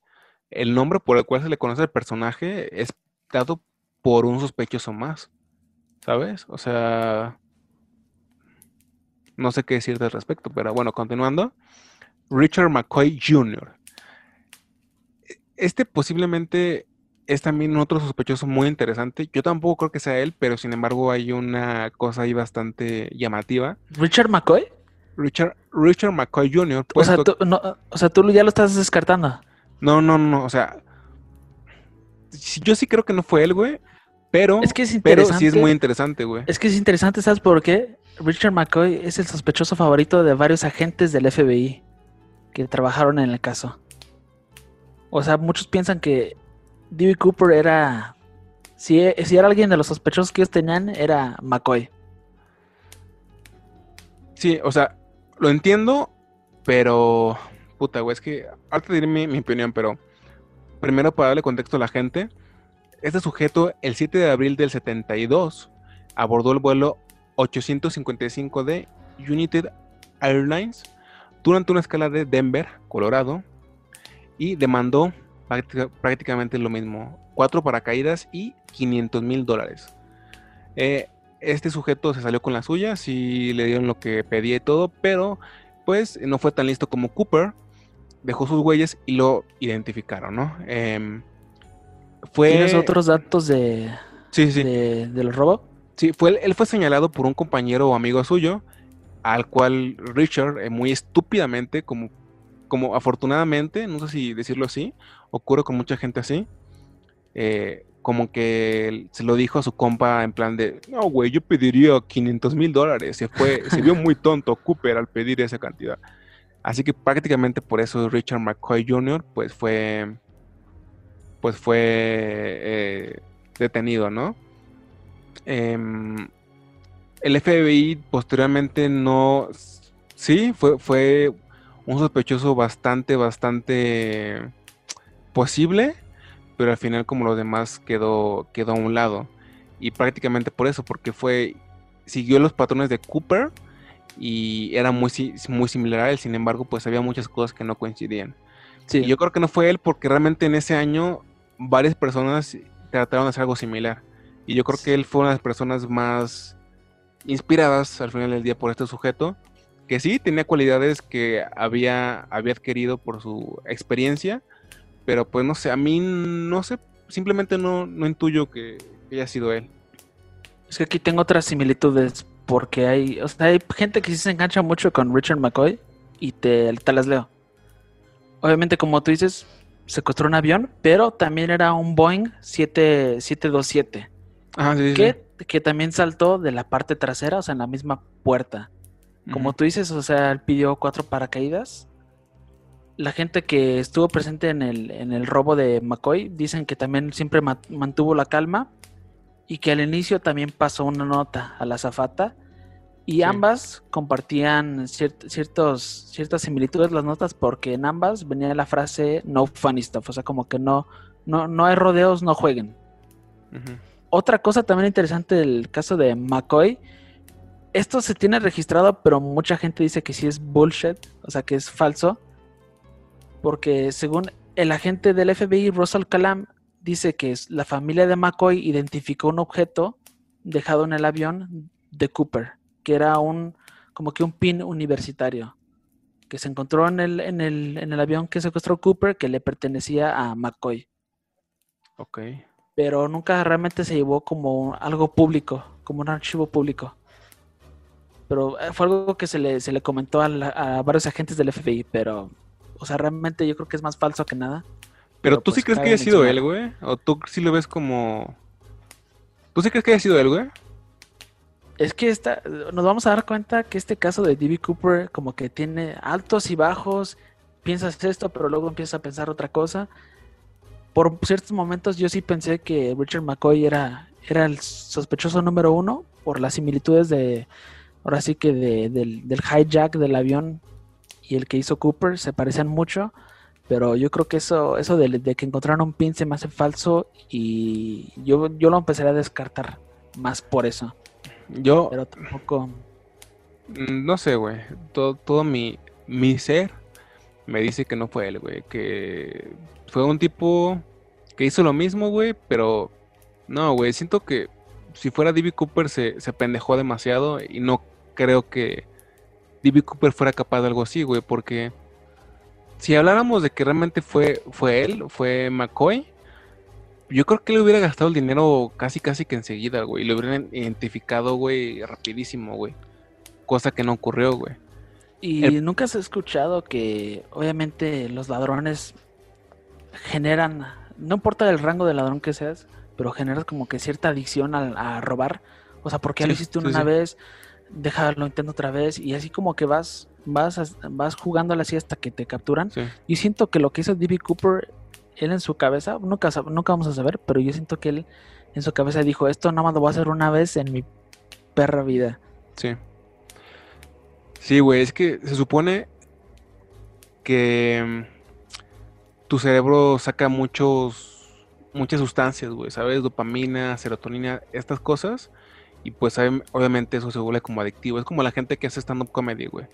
el nombre por el cual se le conoce al personaje es dado por un sospechoso más, ¿sabes? O sea, no sé qué decir al respecto, pero bueno, continuando. Richard McCoy Jr. Este posiblemente es también otro sospechoso muy interesante. Yo tampoco creo que sea él, pero sin embargo hay una cosa ahí bastante llamativa. ¿Richard McCoy? Richard, Richard McCoy Jr. O sea, tú, no, o sea, tú ya lo estás descartando. No, no, no, o sea, yo sí creo que no fue él, güey, pero, Es que es pero sí es muy interesante, güey. Es que es interesante, ¿sabes por qué? Richard McCoy es el sospechoso favorito de varios agentes del FBI que trabajaron en el caso. O sea, muchos piensan que D.B. Cooper era. Si, si era alguien de los sospechosos que ellos tenían, era McCoy. Sí, o sea, lo entiendo, pero. Puta, güey, es que. Ahorita diré mi, mi opinión, pero. Primero, para darle contexto a la gente. Este sujeto, el 7 de abril del 72, abordó el vuelo 855 de United Airlines durante una escala de Denver, Colorado, y demandó práctica- prácticamente lo mismo: cuatro paracaídas y 500 mil dólares. Eh, este sujeto se salió con la suya, sí le dieron lo que pedía y todo, pero pues no fue tan listo como Cooper. Dejó sus huellas y lo identificaron, ¿no? Em, fue. ¿Tienes otros datos de, Sí, sí. de? Sí, fue, él fue señalado por un compañero o amigo suyo, al cual Richard, eh, muy estúpidamente, como, como afortunadamente, no sé si decirlo así, ocurre con mucha gente así, eh, como que se lo dijo a su compa en plan de, no, güey, yo pediría 500 mil dólares. Se fue, se vio muy tonto Cooper al pedir esa cantidad. Así que prácticamente por eso Richard McCoy Jr. pues fue, pues fue eh, detenido, ¿no? Em, el FBI posteriormente no, sí, fue, fue un sospechoso bastante, bastante posible, pero al final como los demás quedó, quedó a un lado. Y prácticamente por eso, porque fue, siguió los patrones de Cooper y era muy, muy similar a él, sin embargo, pues había muchas cosas que no coincidían. Sí. Y yo creo que no fue él porque realmente en ese año varias personas trataron de hacer algo similar. Y yo creo que él fue una de las personas más inspiradas al final del día por este sujeto, que sí tenía cualidades que había, había adquirido por su experiencia, pero pues no sé, a mí no sé, simplemente no, no intuyo que, que haya sido él. Es que aquí tengo otras similitudes porque hay, o sea, hay gente que sí se engancha mucho con Richard McCoy y te, te las leo. Obviamente, como tú dices, secuestró un avión, pero también era un Boeing 7, 727 Ah, sí, que, que también saltó de la parte trasera, o sea, en la misma puerta. Como tú dices, o sea, él pidió cuatro paracaídas. La gente que estuvo presente en el, en el robo de McCoy dicen que también siempre ma- mantuvo la calma y que al inicio también pasó una nota a la azafata y Sí. ambas compartían ciert- ciertos, ciertas similitudes las notas porque en ambas venía la frase no funny stuff, o sea, como que no, no, no hay rodeos, no jueguen. Otra cosa también interesante del caso de McCoy, esto se tiene registrado, pero mucha gente dice que sí es bullshit, o sea que es falso, porque según el agente del FBI, Russell Calam, dice que la familia de McCoy identificó un objeto dejado en el avión de Cooper, que era un como que un pin universitario, que se encontró en el, en el, en el avión que secuestró Cooper, que le pertenecía a McCoy Ok. pero nunca realmente se llevó como algo público, como un archivo público. Pero eh, fue algo que se le, se le comentó a, la- a varios agentes del FBI, pero, o sea, realmente yo creo que es más falso que nada. Pero tú sí pues, crees que haya sido él, güey? ¿O tú sí lo ves como... ¿Tú sí crees que haya sido él, güey? Es que esta, nos vamos a dar cuenta que este caso de D.B. Cooper como que tiene altos y bajos, piensas esto, pero luego empiezas a pensar otra cosa. Por ciertos momentos yo sí pensé que Richard McCoy era, era el sospechoso número uno por las similitudes de, ahora sí que de- del, del hijack del avión y el que hizo Cooper se parecían mucho, pero yo creo que eso, eso de, de que encontraron un pin se me hace falso y yo, yo lo empezaré a descartar más por eso. Yo, Pero tampoco. no sé, güey. Todo, todo mi, mi ser me dice que no fue él, güey. Que fue un tipo que hizo lo mismo, güey. Pero no, güey. Siento que si fuera D.B. Cooper se, se pendejó demasiado. Y no creo que D.B. Cooper fuera capaz de algo así, güey. Porque si habláramos de que realmente fue, fue él, fue McCoy. yo creo que le hubiera gastado el dinero casi, casi que enseguida, güey. Lo hubieran identificado, güey, rapidísimo, güey. Cosa que no ocurrió, güey. Y nunca has escuchado que, obviamente, los ladrones generan, no importa el rango de ladrón que seas, pero generas como que cierta adicción a, robar. O sea, porque ya lo hiciste una vez, déjalo intento otra vez, y así como que vas, vas, vas jugando así hasta que te capturan. Y siento que lo que hizo D.B. Cooper él en su cabeza, nunca, nunca vamos a saber, pero yo siento que él en su cabeza dijo, esto nada más lo voy a hacer una vez en mi perra vida. Sí. Sí, güey, es que se supone que mm, tu cerebro saca muchos muchas sustancias, güey, ¿sabes? Dopamina, serotonina, estas cosas. Y pues obviamente eso se vuelve como adictivo. Es como la gente que hace stand-up comedy, güey.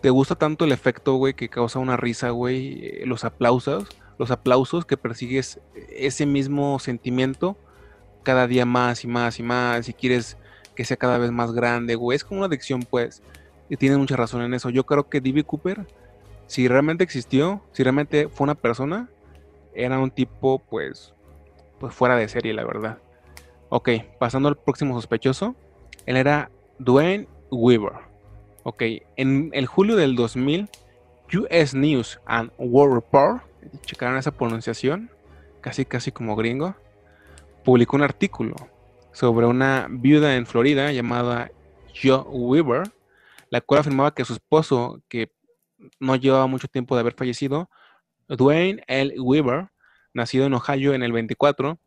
Te gusta tanto el efecto, güey, que causa una risa, güey, eh, los aplausos los aplausos, que persigues ese mismo sentimiento cada día más y más y más, y quieres que sea cada vez más grande, güey. Es como una adicción, pues. Y tienes mucha razón en eso. Yo creo que D.B. Cooper, si realmente existió, si realmente fue una persona, era un tipo, pues, pues fuera de serie, la verdad. Ok, pasando al próximo sospechoso. Él era Dwayne Weaver. Ok, en el julio del 2000, US News and World Report checaron esa pronunciación, casi casi como gringo, publicó un artículo sobre una viuda en Florida llamada Joe Weaver, la cual afirmaba que su esposo, que no llevaba mucho tiempo de haber fallecido, Dwayne L. Weaver, nacido en Ohio en el 24,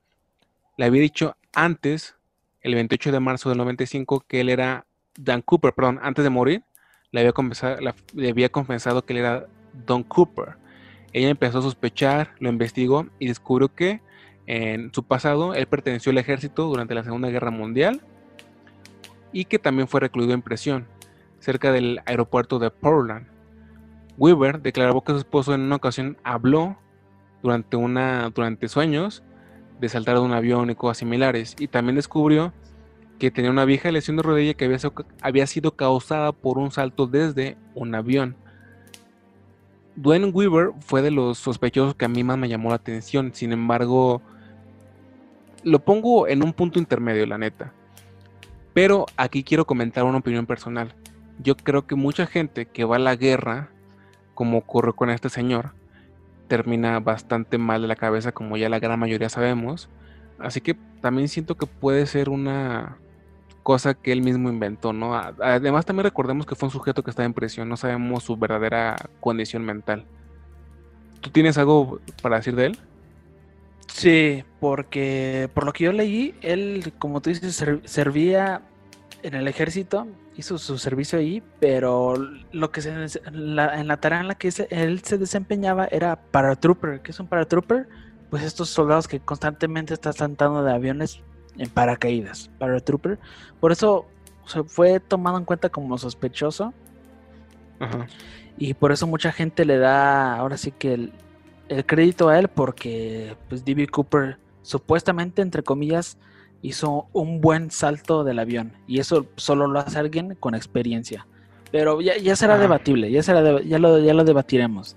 le había dicho antes, el 28 de marzo del 95, que él era Dan Cooper, perdón, antes de morir, le había, le había confesado que él era Don Cooper, ella empezó a sospechar, lo investigó y descubrió que en su pasado él perteneció al ejército durante la Segunda Guerra Mundial y que también fue recluido en prisión cerca del aeropuerto de Portland. Weaver declaró que su esposo en una ocasión habló durante, una, durante sueños de saltar de un avión y cosas similares y también descubrió que tenía una vieja lesión de rodilla que había, había sido causada por un salto desde un avión. Dwayne Weaver fue de los sospechosos que a mí más me llamó la atención. Sin embargo, lo pongo en un punto intermedio, la neta. Pero aquí quiero comentar una opinión personal. Yo creo que mucha gente que va a la guerra, como ocurre con este señor, termina bastante mal de la cabeza, como ya la gran mayoría sabemos. Así que también siento que puede ser una cosa que él mismo inventó, ¿no? Además también recordemos que fue un sujeto que estaba en prisión, no sabemos su verdadera condición mental. ¿Tú tienes algo para decir de él? Sí, porque por lo que yo leí, él, como tú dices, servía en el ejército, hizo su servicio ahí, pero lo que se, en, la, tarea en la que él se desempeñaba era paratrooper. ¿Qué es un paratrooper? Pues estos soldados que constantemente están saltando de aviones en paracaídas, paratrooper. Por eso se fue tomado en cuenta como sospechoso. Y por eso mucha gente le da ahora sí que el, crédito a él porque pues D.B. Cooper supuestamente, entre comillas, hizo un buen salto del avión. Y eso solo lo hace alguien con experiencia. Pero ya, será debatible, ya, será ya, lo, ya lo debatiremos.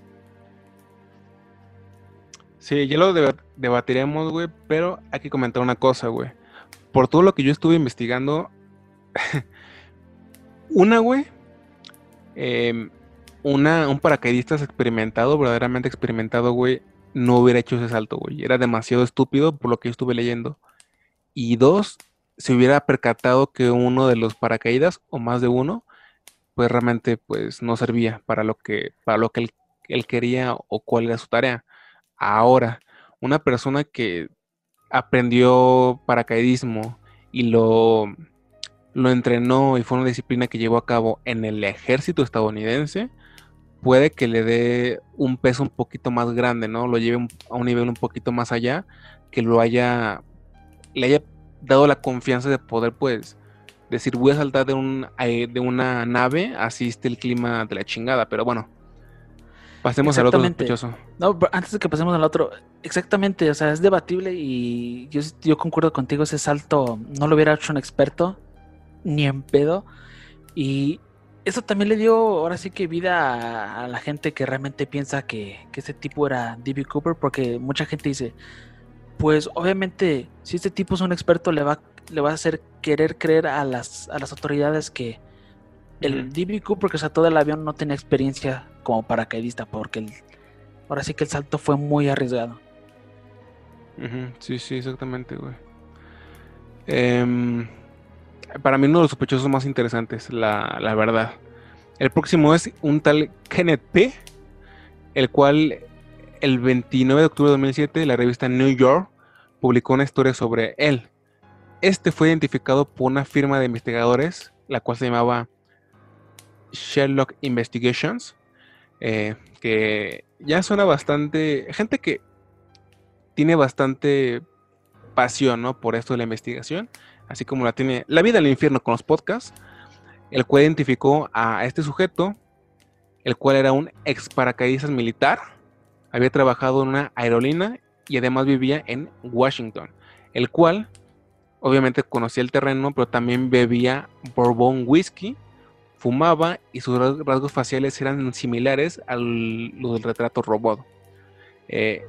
Sí, ya lo debatiremos, güey, pero hay que comentar una cosa, güey por todo lo que yo estuve investigando, una, güey, em, una, un paracaidista experimentado, verdaderamente experimentado, güey, no hubiera hecho ese salto, güey. Era demasiado estúpido por lo que yo estuve leyendo. Y dos, se hubiera percatado que uno de los paracaídas, o más de uno, pues realmente pues no servía para lo que, para lo que él, él quería o cuál era su tarea. Ahora, una persona que aprendió paracaidismo y lo, lo entrenó y fue una disciplina que llevó a cabo en el ejército estadounidense, puede que le dé un peso un poquito más grande, ¿no? Lo lleve a un nivel un poquito más allá, que lo haya, le haya dado la confianza de poder, pues, decir, voy a saltar de, un, eh, de una nave, así esté el clima de la chingada, pero bueno, Pasemos al otro sospechoso. No, antes de que pasemos al otro, exactamente, o sea, es debatible y yo, yo concuerdo contigo, ese salto no lo hubiera hecho un experto, ni en pedo. Y eso también le dio ahora sí que vida a, la gente que realmente piensa que, ese tipo era D.B. Cooper, porque mucha gente dice, pues obviamente, si este tipo es un experto, le va, le va a hacer querer creer a las, a las autoridades que el DB Cooper que saltó del avión no tenía experiencia como paracaidista, porque el, ahora sí que el salto fue muy arriesgado. Sí, sí, exactamente, güey. Em, para mí uno de los sospechosos más interesantes, la, la verdad. El próximo es un tal Kenneth P., el cual el 29 de octubre de 2007 la revista New York publicó una historia sobre él. Este fue identificado por una firma de investigadores, la cual se llamaba Sherlock Investigations, eh, que ya suena bastante, gente que tiene bastante pasión ¿no? por esto de la investigación, así como la tiene la vida en el infierno con los podcasts, el cual identificó a este sujeto, el cual era un ex paracaidistas militar, había trabajado en una aerolínea y además vivía en Washington, el cual obviamente conocía el terreno, pero también bebía bourbon whisky, fumaba y sus rasgos faciales eran similares a los del retrato robot. Eh,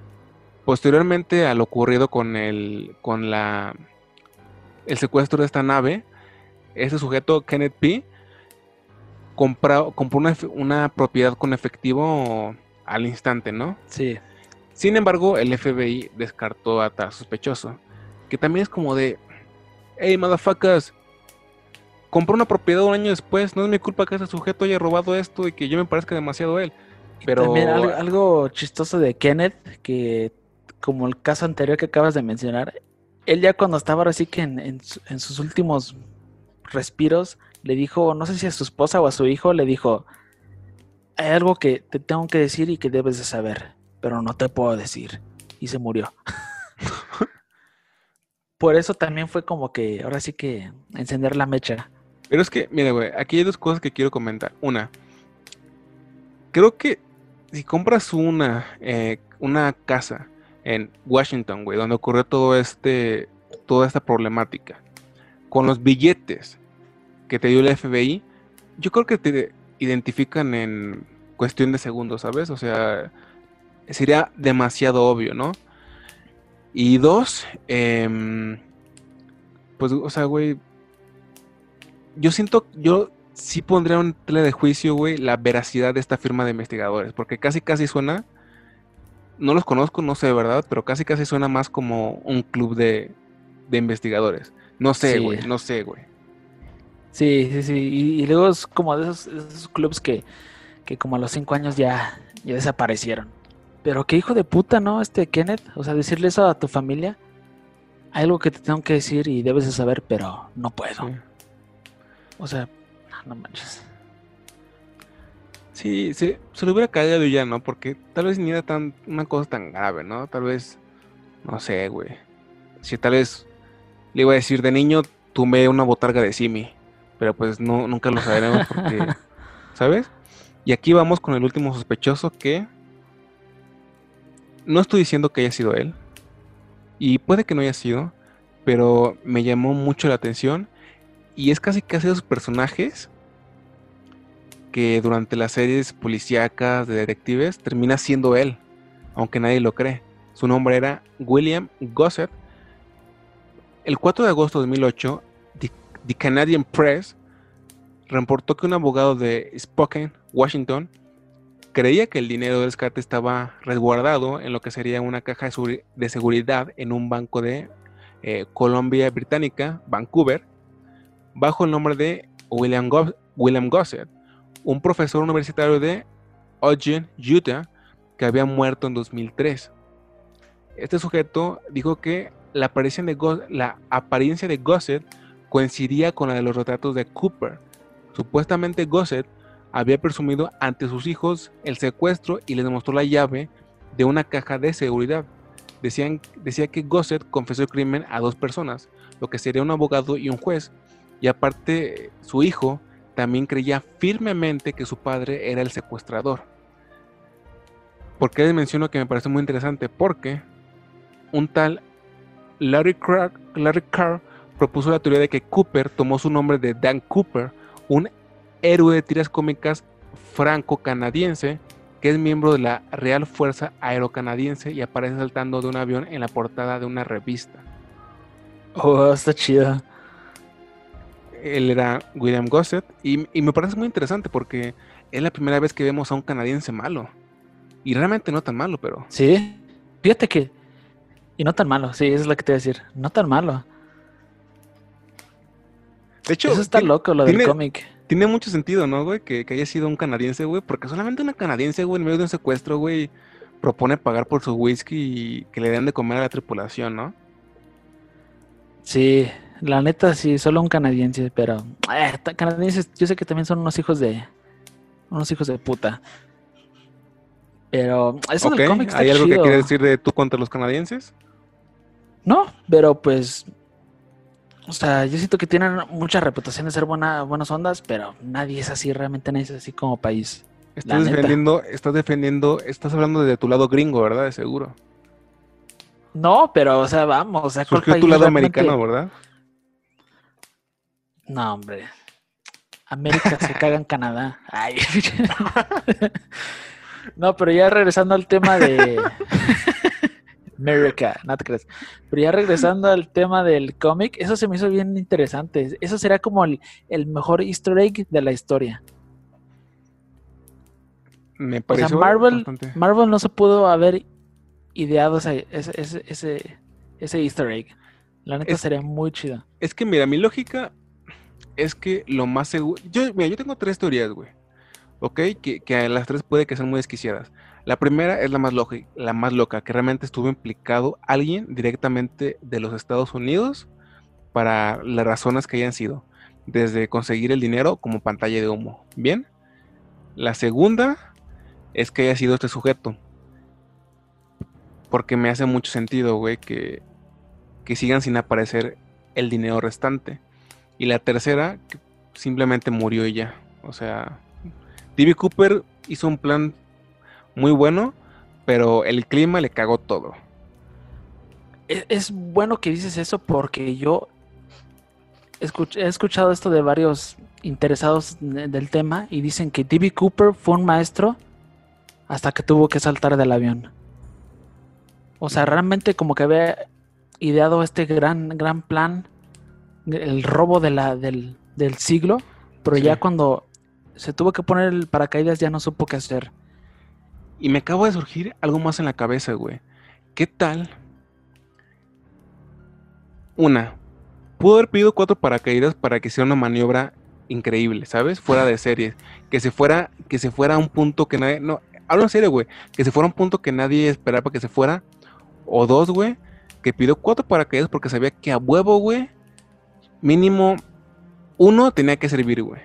posteriormente a lo ocurrido con el, con la, el secuestro de esta nave, este sujeto, Kenneth P., compró, una, una propiedad con efectivo al instante, ¿no? Sí. Sin embargo, el FBI descartó a tal sospechoso, que también es como de, hey, motherfuckers, compró una propiedad un año después, no es mi culpa que ese sujeto haya robado esto y que yo me parezca demasiado él. Pero... También algo, chistoso de Kenneth, que como el caso anterior que acabas de mencionar, él ya cuando estaba ahora sí que en, en, sus últimos respiros, le dijo, no sé si a su esposa o a su hijo, le dijo, hay algo que te tengo que decir y que debes de saber pero no te puedo decir. Y se murió. Por eso también fue como que, ahora sí que encender la mecha. Pero es que, mira, güey, aquí hay dos cosas que quiero comentar. Una, creo que si compras una, eh, una casa en Washington, güey, donde ocurrió todo este, toda esta problemática, con los billetes que te dio el FBI, yo creo que te identifican en cuestión de segundos, ¿sabes? O sea, sería demasiado obvio, ¿no? Y dos, em, pues, o sea, güey, yo siento, yo sí pondría un tele de juicio, güey, la veracidad de esta firma de investigadores, porque casi, casi suena, no los conozco, no sé de verdad, pero casi, casi suena más como un club de, de investigadores. No sé, güey, no sé, güey. Sí, sí, sí, y, luego es como de esos, esos clubs que, que como a los cinco años ya, ya desaparecieron. Pero qué hijo de puta, ¿no? Este Kenneth. O sea, decirle eso a tu familia. Hay algo que te tengo que decir y debes de saber, pero no puedo. O sea, no manches. Sí, sí, se le hubiera caído ya, ¿no? Porque tal vez ni era tan una cosa tan grave, ¿no? Tal vez, no sé, güey. Si tal vez le iba a decir de niño, tuve una botarga de Simi. Pero pues no, nunca lo sabremos porque, ¿sabes? Y aquí vamos con el último sospechoso que no estoy diciendo que haya sido él. Y puede que no haya sido. Pero me llamó mucho la atención. Y es casi casi de esos personajes que durante las series policíacas de detectives termina siendo él. Aunque nadie lo cree. Su nombre era William Gossett. El 4 de agosto de 2008, The, Canadian Press reportó que un abogado de Spokane, Washington, creía que el dinero del rescate estaba resguardado en lo que sería una caja de seguridad en un banco de eh, Colombia Británica, Vancouver, bajo el nombre de William, Gossett, un profesor universitario de Eugene, Utah, que había muerto en 2003. Este sujeto dijo que la apariencia de, la apariencia de Gossett coincidía con la de los retratos de Cooper. Supuestamente Gossett había presumido ante sus hijos el secuestro y les demostró la llave de una caja de seguridad. Decían, decía que Gossett confesó el crimen a dos personas, lo que sería un abogado y un juez, y aparte su hijo también creía firmemente que su padre era el secuestrador. ¿Por qué les menciono que me parece muy interesante? Porque un tal Larry, Larry Carr propuso la teoría de que Cooper tomó su nombre de Dan Cooper, un héroe de tiras cómicas franco-canadiense que es miembro de la Real Fuerza Aerocanadiense y aparece saltando de un avión en la portada de una revista. Oh, está chido. Él era William Gossett y, y me parece muy interesante porque es la primera vez que vemos a un canadiense malo. Y realmente no tan malo, pero... Sí, fíjate que... Y no tan malo, sí, eso es lo que te iba a decir. No tan malo. De hecho, Eso está tiene- loco, lo del cómic. Tiene mucho sentido, ¿no, güey? Que, que haya sido un canadiense, güey. Porque solamente una canadiense, güey, en medio de un secuestro, güey, propone pagar por su whisky y que le den de comer a la tripulación, ¿no? Sí, la neta sí, solo un canadiense, pero eh, canadienses, yo sé que también son unos hijos de unos hijos de puta. Pero eso Ok, del cómic está ¿Hay algo chido. que quieres decir de tú contra los canadienses? No, pero pues o sea, yo siento que tienen mucha reputación de ser buena, buenas ondas, pero nadie es así, realmente nadie es así como país. Estás defendiendo, estás defendiendo, estás hablando de tu lado gringo, ¿verdad? De seguro. No, pero o sea, vamos, o sea, ¿cuál Surgió tu lado realmente- americano, ¿verdad? No, hombre. América se caga en Canadá. Ay. no, pero ya regresando al tema de América, no te creas. Pero ya regresando al tema del cómic, eso se me hizo bien interesante. Eso será como el, el mejor easter egg de la historia. Me O sea, Marvel, bastante- Marvel no se pudo haber ideado ese, ese, ese, easter egg. La neta Es- sería muy chido. Es que mira, mi lógica es que lo más seguro. Yo, mira, yo tengo tres teorías, güey. ¿Ok? Que, que las tres puede que sean muy desquiciadas. La primera es la más, logi- la más loca, que realmente estuvo implicado alguien directamente de los Estados Unidos para las razones que hayan sido. Desde conseguir el dinero como pantalla de humo. ¿Bien? La segunda es que haya sido este sujeto. Porque me hace mucho sentido, güey, que, que sigan sin aparecer el dinero restante. Y la tercera, que simplemente murió ya. O sea, D.B. Cooper hizo un plan muy bueno, pero el clima le cagó todo. Es, es bueno que dices eso porque yo escuch- he escuchado esto de varios interesados de- del tema y dicen que D.B. Cooper fue un maestro hasta que tuvo que saltar del avión. O sea, realmente como que había ideado este gran, gran plan, el robo de la, del, del siglo, pero Sí. ya cuando se tuvo que poner el paracaídas ya no supo qué hacer. Y me acaba de surgir algo más en la cabeza, güey. ¿Qué tal? Una, pudo haber pedido cuatro paracaídas para que hiciera una maniobra increíble, ¿sabes? Fuera de serie. Que se fuera, que se fuera a un punto que nadie. No, hablo en serio, güey. Que se fuera a un punto que nadie esperaba que se fuera. O dos, güey. Que pidió cuatro paracaídas porque sabía que a huevo, güey. Mínimo uno tenía que servir, güey.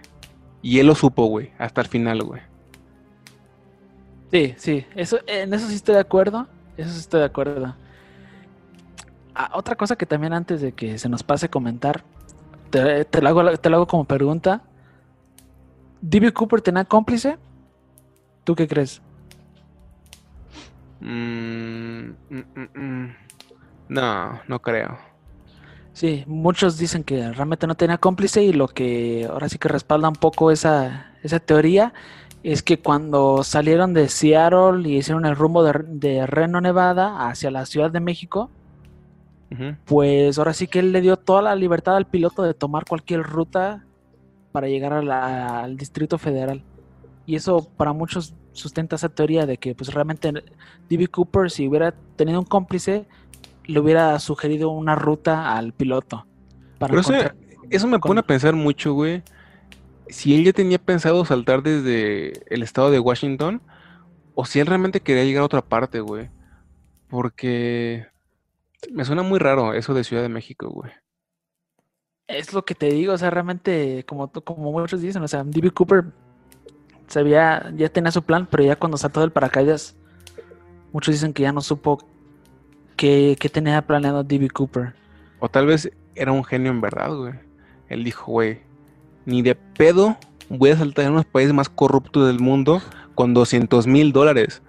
Y él lo supo, güey. Hasta el final, güey. Sí, sí, eso, en eso sí estoy de acuerdo. Eso sí estoy de acuerdo. Ah, otra cosa que también antes de que se nos pase comentar, te, te lo, hago, te lo hago como pregunta. ¿D.B. Cooper tenía cómplice? ¿Tú qué crees? Mm, mm, mm, mm. No, no creo. Sí, muchos dicen que realmente no tenía cómplice y lo que ahora sí que respalda un poco esa, esa teoría es que cuando salieron de Seattle y hicieron el rumbo de, de Reno, Nevada, hacia la Ciudad de México, pues ahora sí que él le dio toda la libertad al piloto de tomar cualquier ruta para llegar a la- al Distrito Federal. Y eso para muchos sustenta esa teoría de que pues realmente D.B. Cooper si hubiera tenido un cómplice le hubiera sugerido una ruta al piloto. Para Pero eso, eso me pone a pensar mucho, güey. Si él ya tenía pensado saltar desde el estado de Washington, o si él realmente quería llegar a otra parte, güey. Porque me suena muy raro eso de Ciudad de México, güey. Es lo que te digo, o sea, realmente, como, como muchos dicen, o sea, D.B. Cooper sabía, ya tenía su plan, pero ya cuando saltó del paracaídas, muchos dicen que ya no supo qué, qué tenía planeado D.B. Cooper. O tal vez era un genio en verdad, güey. Él dijo, güey, ni de pedo voy a saltar en uno de los países más corruptos del mundo con 200 mil dólares.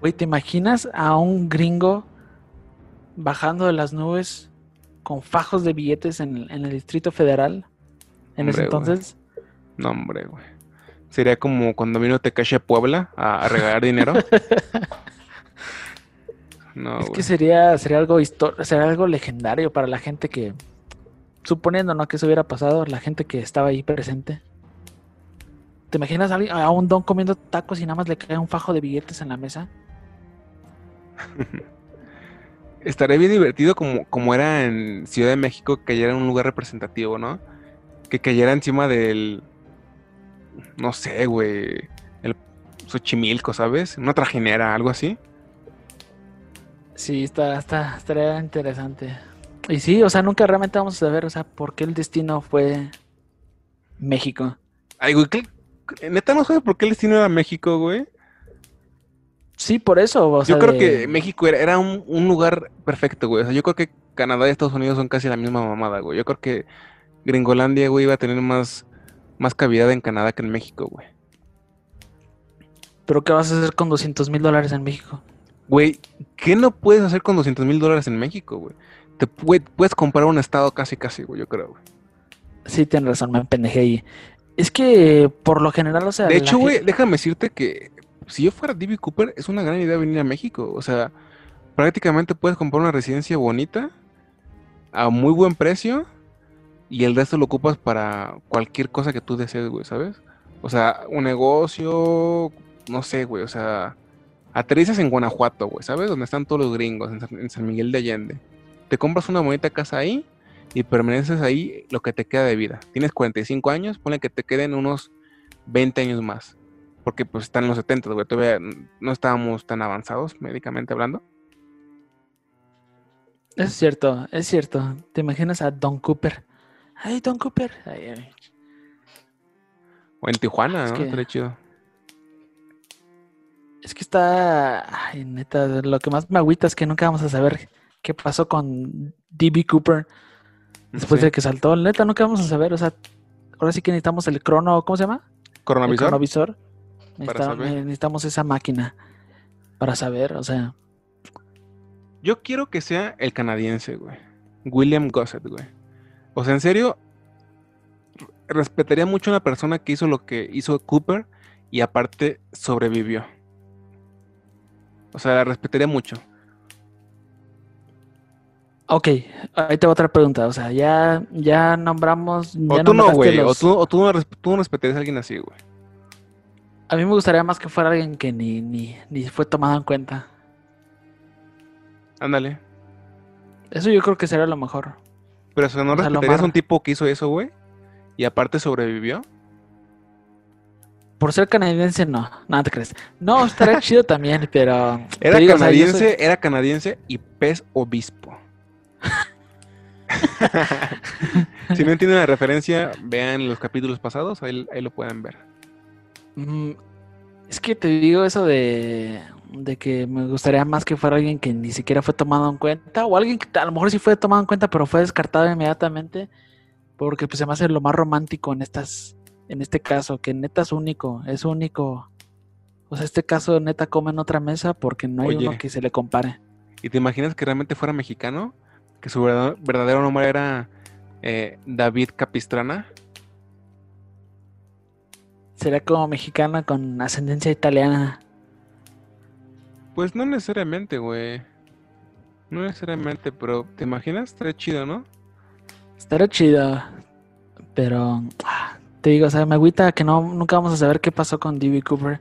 Güey, ¿te imaginas a un gringo bajando de las nubes con fajos de billetes en, en el Distrito Federal? En ese Hombre, güey. entonces, No, hombre, güey. Sería como cuando vino Tekashi a Puebla a, a regalar dinero. No, es que sería, sería algo sería algo legendario para la gente que, suponiendo ¿no? que eso hubiera pasado, la gente que estaba ahí presente. ¿Te imaginas a, alguien- a un don comiendo tacos y nada más le cae un fajo de billetes en la mesa? Estaría bien divertido como, como era en Ciudad de México, que cayera en un lugar representativo, ¿no? Que cayera encima del. No sé, güey. El Xochimilco, ¿sabes? Una trajinera, algo así. Sí, está, está, estaría interesante. Y sí, o sea, nunca realmente vamos a saber, o sea, por qué el destino fue México. Ay, güey, ¿qué- Neta no sabes por qué el destino era México, güey. Sí, por eso, o sea, Yo creo de- que México era, era un, un lugar perfecto, güey. O sea, yo creo que Canadá y Estados Unidos son casi la misma mamada, güey. Yo creo que Gringolandia, güey, iba a tener más, más cavidad en Canadá que en México, güey. Pero ¿qué vas a hacer con 200 mil dólares en México? Güey, ¿qué no puedes hacer con 200 mil dólares en México, güey? Te pue- puedes comprar un estado casi, casi, güey, yo creo, güey. Sí, tienes razón, me pendejé ahí. Es que por lo general, o sea, De hecho, güey, déjame decirte que si yo fuera D.B. Cooper, es una gran idea venir a México. O sea, prácticamente puedes comprar una residencia bonita a muy buen precio y el resto lo ocupas para cualquier cosa que tú desees, güey, ¿sabes? O sea, un negocio, no sé, güey, o sea, aterrizas en Guanajuato, güey, ¿sabes? Donde están todos los gringos, en San Miguel de Allende. Te compras una bonita casa ahí y permaneces ahí lo que te queda de vida. Tienes 45 años, ponle que te queden unos 20 años más. Porque pues están en los 70, güey, todavía no estábamos tan avanzados médicamente hablando. Es cierto, es cierto. ¿Te imaginas a Don Cooper? Ay, Don Cooper. Ay, ay. O en Tijuana, Es ¿no? que- Estaría chido. Es que está. Ay, neta, lo que más me agüita es que nunca vamos a saber qué pasó con DB Cooper después Sí. de que saltó. Neta, nunca vamos a saber. O sea, ahora sí que necesitamos el crono. ¿Cómo se llama? El cronovisor. Para Necesita- saber. necesitamos esa máquina para saber. O sea, Yo quiero que sea el canadiense, güey. William Gossett, güey. O sea, en serio, respetaría mucho a una persona que hizo lo que hizo Cooper y aparte sobrevivió. O sea, la respetaría mucho. Ok. Ahí te va otra pregunta. O sea, ya, ya nombramos. O ya tú no, güey. O tú, o tú no, tú no respetarías a alguien así, güey. A mí me gustaría más que fuera alguien que ni, ni, ni fue tomado en cuenta. Ándale. Eso yo creo que sería lo mejor. Pero o sea, ¿no O sea, respetarías a un tipo que hizo eso, güey? Y aparte sobrevivió. Por ser canadiense, no. No te crees. No, estaría chido también, pero. Era digo, o sea, yo canadiense, soy- era canadiense y pez obispo. si no entienden la referencia, vean los capítulos pasados, ahí, ahí lo pueden ver. Mm, Es que te digo eso de, de que me gustaría más que fuera alguien que ni siquiera fue tomado en cuenta, o alguien que a lo mejor sí fue tomado en cuenta, pero fue descartado inmediatamente, porque pues se me hace lo más romántico en estas, en este caso, que neta es único, es único. O sea, este caso neta come en otra mesa porque no hay uno que se le compare. ¿Y te imaginas que realmente fuera mexicano? Que su verdad- verdadero nombre era eh, David Capistrana. Sería como mexicana con ascendencia italiana. Pues no necesariamente, güey. No necesariamente, pero ¿te imaginas? Estaría chido, ¿no? Estaría chido, pero ah, te digo, o sea, me agüita que no, nunca vamos a saber qué pasó con D.B. Cooper.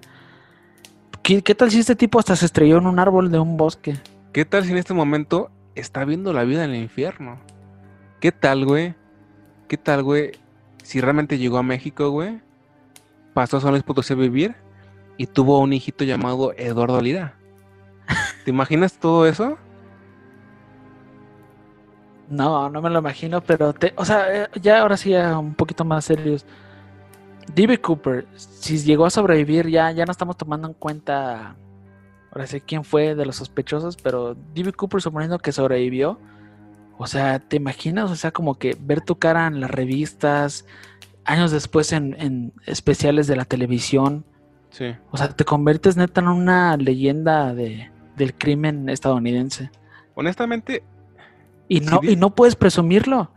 ¿Qué, qué tal si este tipo hasta se estrelló en un árbol de un bosque? ¿Qué tal si en este momento está viendo la vida en el infierno? ¿Qué tal, güey? ¿Qué tal, güey? Si realmente llegó a México, güey, pasó a San Luis Potosí a vivir y tuvo un hijito llamado Eduardo Lira. ¿Te imaginas todo eso? No, no me lo imagino, pero te, o sea, eh, ya ahora sí ya un poquito más serios. D.B. Cooper, si llegó a sobrevivir, ya, ya no estamos tomando en cuenta, ahora sí quién fue de los sospechosos, pero D.B. Cooper suponiendo que sobrevivió, o sea, ¿te imaginas? O sea, como que ver tu cara en las revistas, años después en, en especiales de la televisión, Sí. o sea, te conviertes neta en una leyenda de, del crimen estadounidense. Honestamente, Y no, y no puedes presumirlo.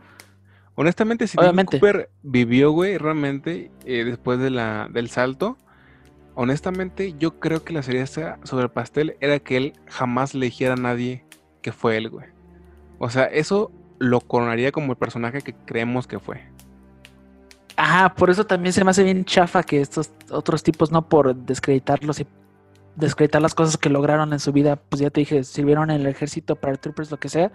Honestamente, si David Cooper vivió, güey, realmente, eh, después de la, del salto, honestamente, yo creo que la cereza sobre el pastel era que él jamás le dijera a nadie que fue él, güey. O sea, eso lo coronaría como el personaje que creemos que fue. Ajá, por eso también se me hace bien chafa que estos otros tipos, no por descreditarlos y descreditar las cosas que lograron en su vida, pues ya te dije, sirvieron en el ejército, para troopers, lo que sea,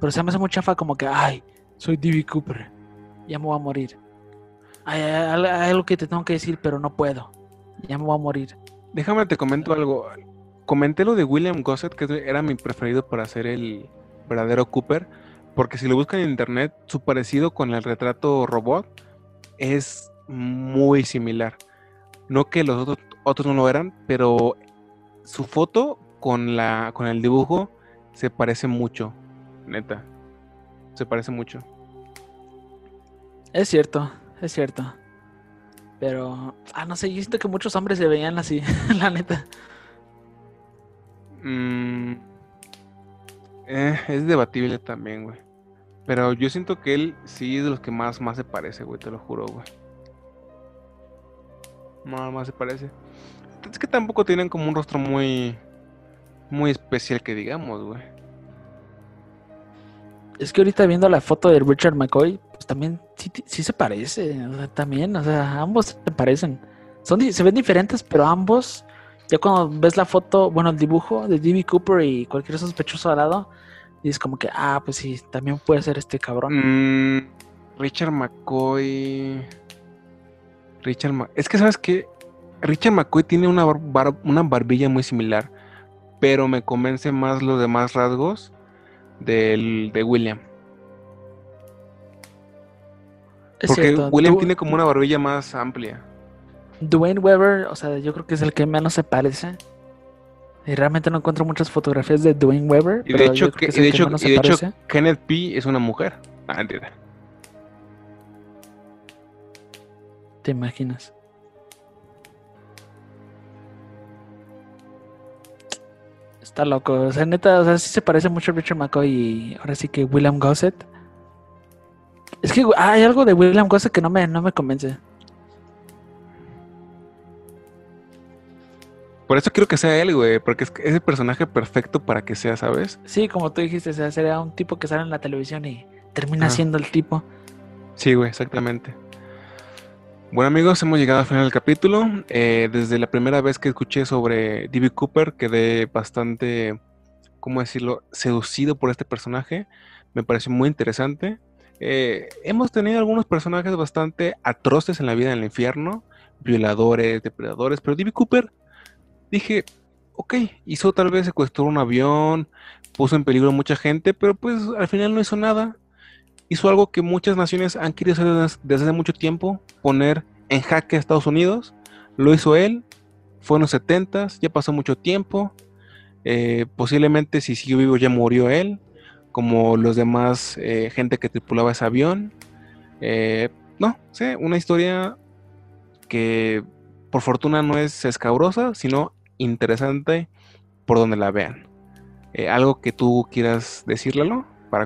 pero se me hace muy chafa como que, ay, soy D.B. Cooper, ya me voy a morir. Hay, algo que te tengo que decir, pero no puedo, ya me voy a morir. Déjame te comento algo. Comenté lo de William Gossett, que era mi preferido para ser el verdadero Cooper, porque si lo buscan en internet, su parecido con el retrato robot es muy similar. No que los otros, otros no lo eran, pero su foto con, la, con el dibujo se parece mucho, neta. Se parece mucho. Es cierto, es cierto. Pero, ah, no sé, yo siento que muchos hombres se veían así, la neta. Mm, eh, es debatible también, güey. Pero yo siento que él sí es de los que más, más se parece, güey, te lo juro, güey. Más, más se parece. Es que tampoco tienen como un rostro muy. Muy especial que digamos, güey. Es que ahorita viendo la foto de Richard McCoy, pues también sí, se parece. O sea, también, o sea, ambos se parecen. Son, se ven diferentes, pero ambos, ya cuando ves la foto, bueno, el dibujo de D.B. Cooper y cualquier sospechoso al lado, dices como que, ah, pues sí, también puede ser este cabrón. Mm, Richard McCoy. Richard McCoy. Es que, ¿sabes qué? Richard McCoy tiene una, una barbilla muy similar, pero me convence más los demás rasgos del, de William. Porque William tiene como una barbilla más amplia. Dwayne Weber, o sea, yo creo que es el que menos se parece. Y realmente no encuentro muchas fotografías de Dwayne Weber. Y de hecho, que, de hecho, y de hecho Kenneth P es una mujer. Ah, entiendo. ¿Te imaginas? Está loco. O sea, neta, o sea, sí se parece mucho a Richard McCoy y ahora sí que William Gossett. Es que hay algo de William Gossett que no me, no me convence. Por eso quiero que sea él, güey, porque es, es el personaje perfecto para que sea, ¿sabes? Sí, como tú dijiste, o sea, sería un tipo que sale en la televisión y termina siendo el tipo. Sí, güey, exactamente. Bueno amigos, hemos llegado al final del capítulo. Eh, desde la primera vez que escuché sobre D.B. Cooper quedé bastante, ¿cómo decirlo?, seducido por este personaje. Me pareció muy interesante. Eh, hemos tenido algunos personajes bastante atroces en la vida en el infierno, violadores, depredadores, pero D.B. Cooper, dije, ok, hizo tal vez secuestró un avión, puso en peligro a mucha gente, pero pues al final no hizo nada hizo algo que muchas naciones han querido hacer desde hace mucho tiempo, poner en jaque a Estados Unidos. Lo hizo él, fue en los 70 ya pasó mucho tiempo. Eh, posiblemente si siguió vivo ya murió él, como los demás eh, gente que tripulaba ese avión. Eh, no, sé, una historia que por fortuna no es escabrosa, sino interesante por donde la vean. ¿Algo que tú quieras decirle,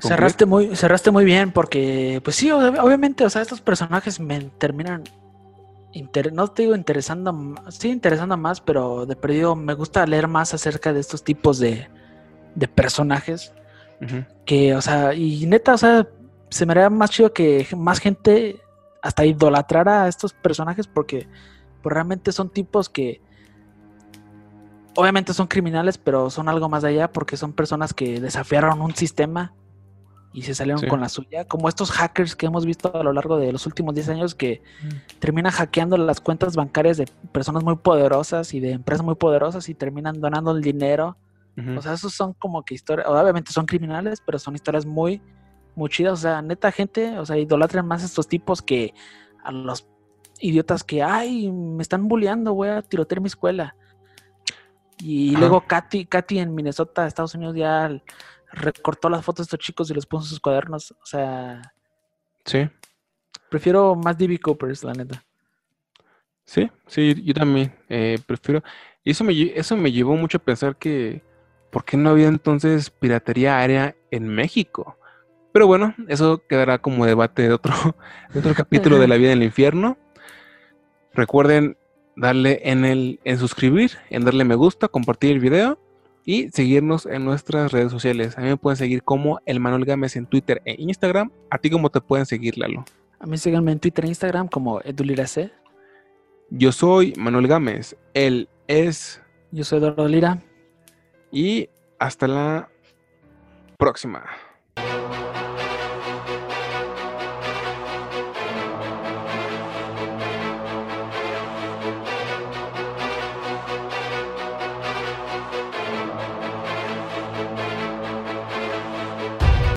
cerraste muy, cerraste muy bien porque, pues sí, obviamente, o sea, estos personajes me terminan, no te digo interesando, sí interesando más, pero de perdido me gusta leer más acerca de estos tipos de, de personajes. Que, o sea, y neta, o sea, se me haría más chido que más gente hasta idolatrara a estos personajes porque pues, realmente son tipos que obviamente son criminales, pero son algo más allá porque son personas que desafiaron un sistema y se salieron con la suya, como estos hackers que hemos visto a lo largo de los últimos 10 años que mm. terminan hackeando las cuentas bancarias de personas muy poderosas y de empresas muy poderosas y terminan donando el dinero. O sea, esos son como que historias, obviamente son criminales, pero son historias muy, muy chidas. O sea, neta gente, o sea, idolatran más a estos tipos que a los idiotas que, ay, me están bulleando, voy a tirotear mi escuela. Y luego Katy, Katy en Minnesota, Estados Unidos, ya recortó las fotos de estos chicos y los puso en sus cuadernos. O sea. Sí. Prefiero más DB Coopers, la neta. Sí, sí, yo también. Eh, prefiero. Y eso me, eso me llevó mucho a pensar que. ¿Por qué no había entonces piratería aérea en México? Pero bueno, eso quedará como debate de otro, de otro capítulo de la vida en el infierno. Recuerden darle en el en suscribir, en darle me gusta, compartir el video y seguirnos en nuestras redes sociales. A mí me pueden seguir como el Manuel Gámez en Twitter e Instagram. ¿A ti cómo te pueden seguir, Lalo? A mí síganme en Twitter e Instagram como edulirac. Yo soy Manuel Gámez. Él es. Yo soy Eduardo Lira. Y hasta la próxima.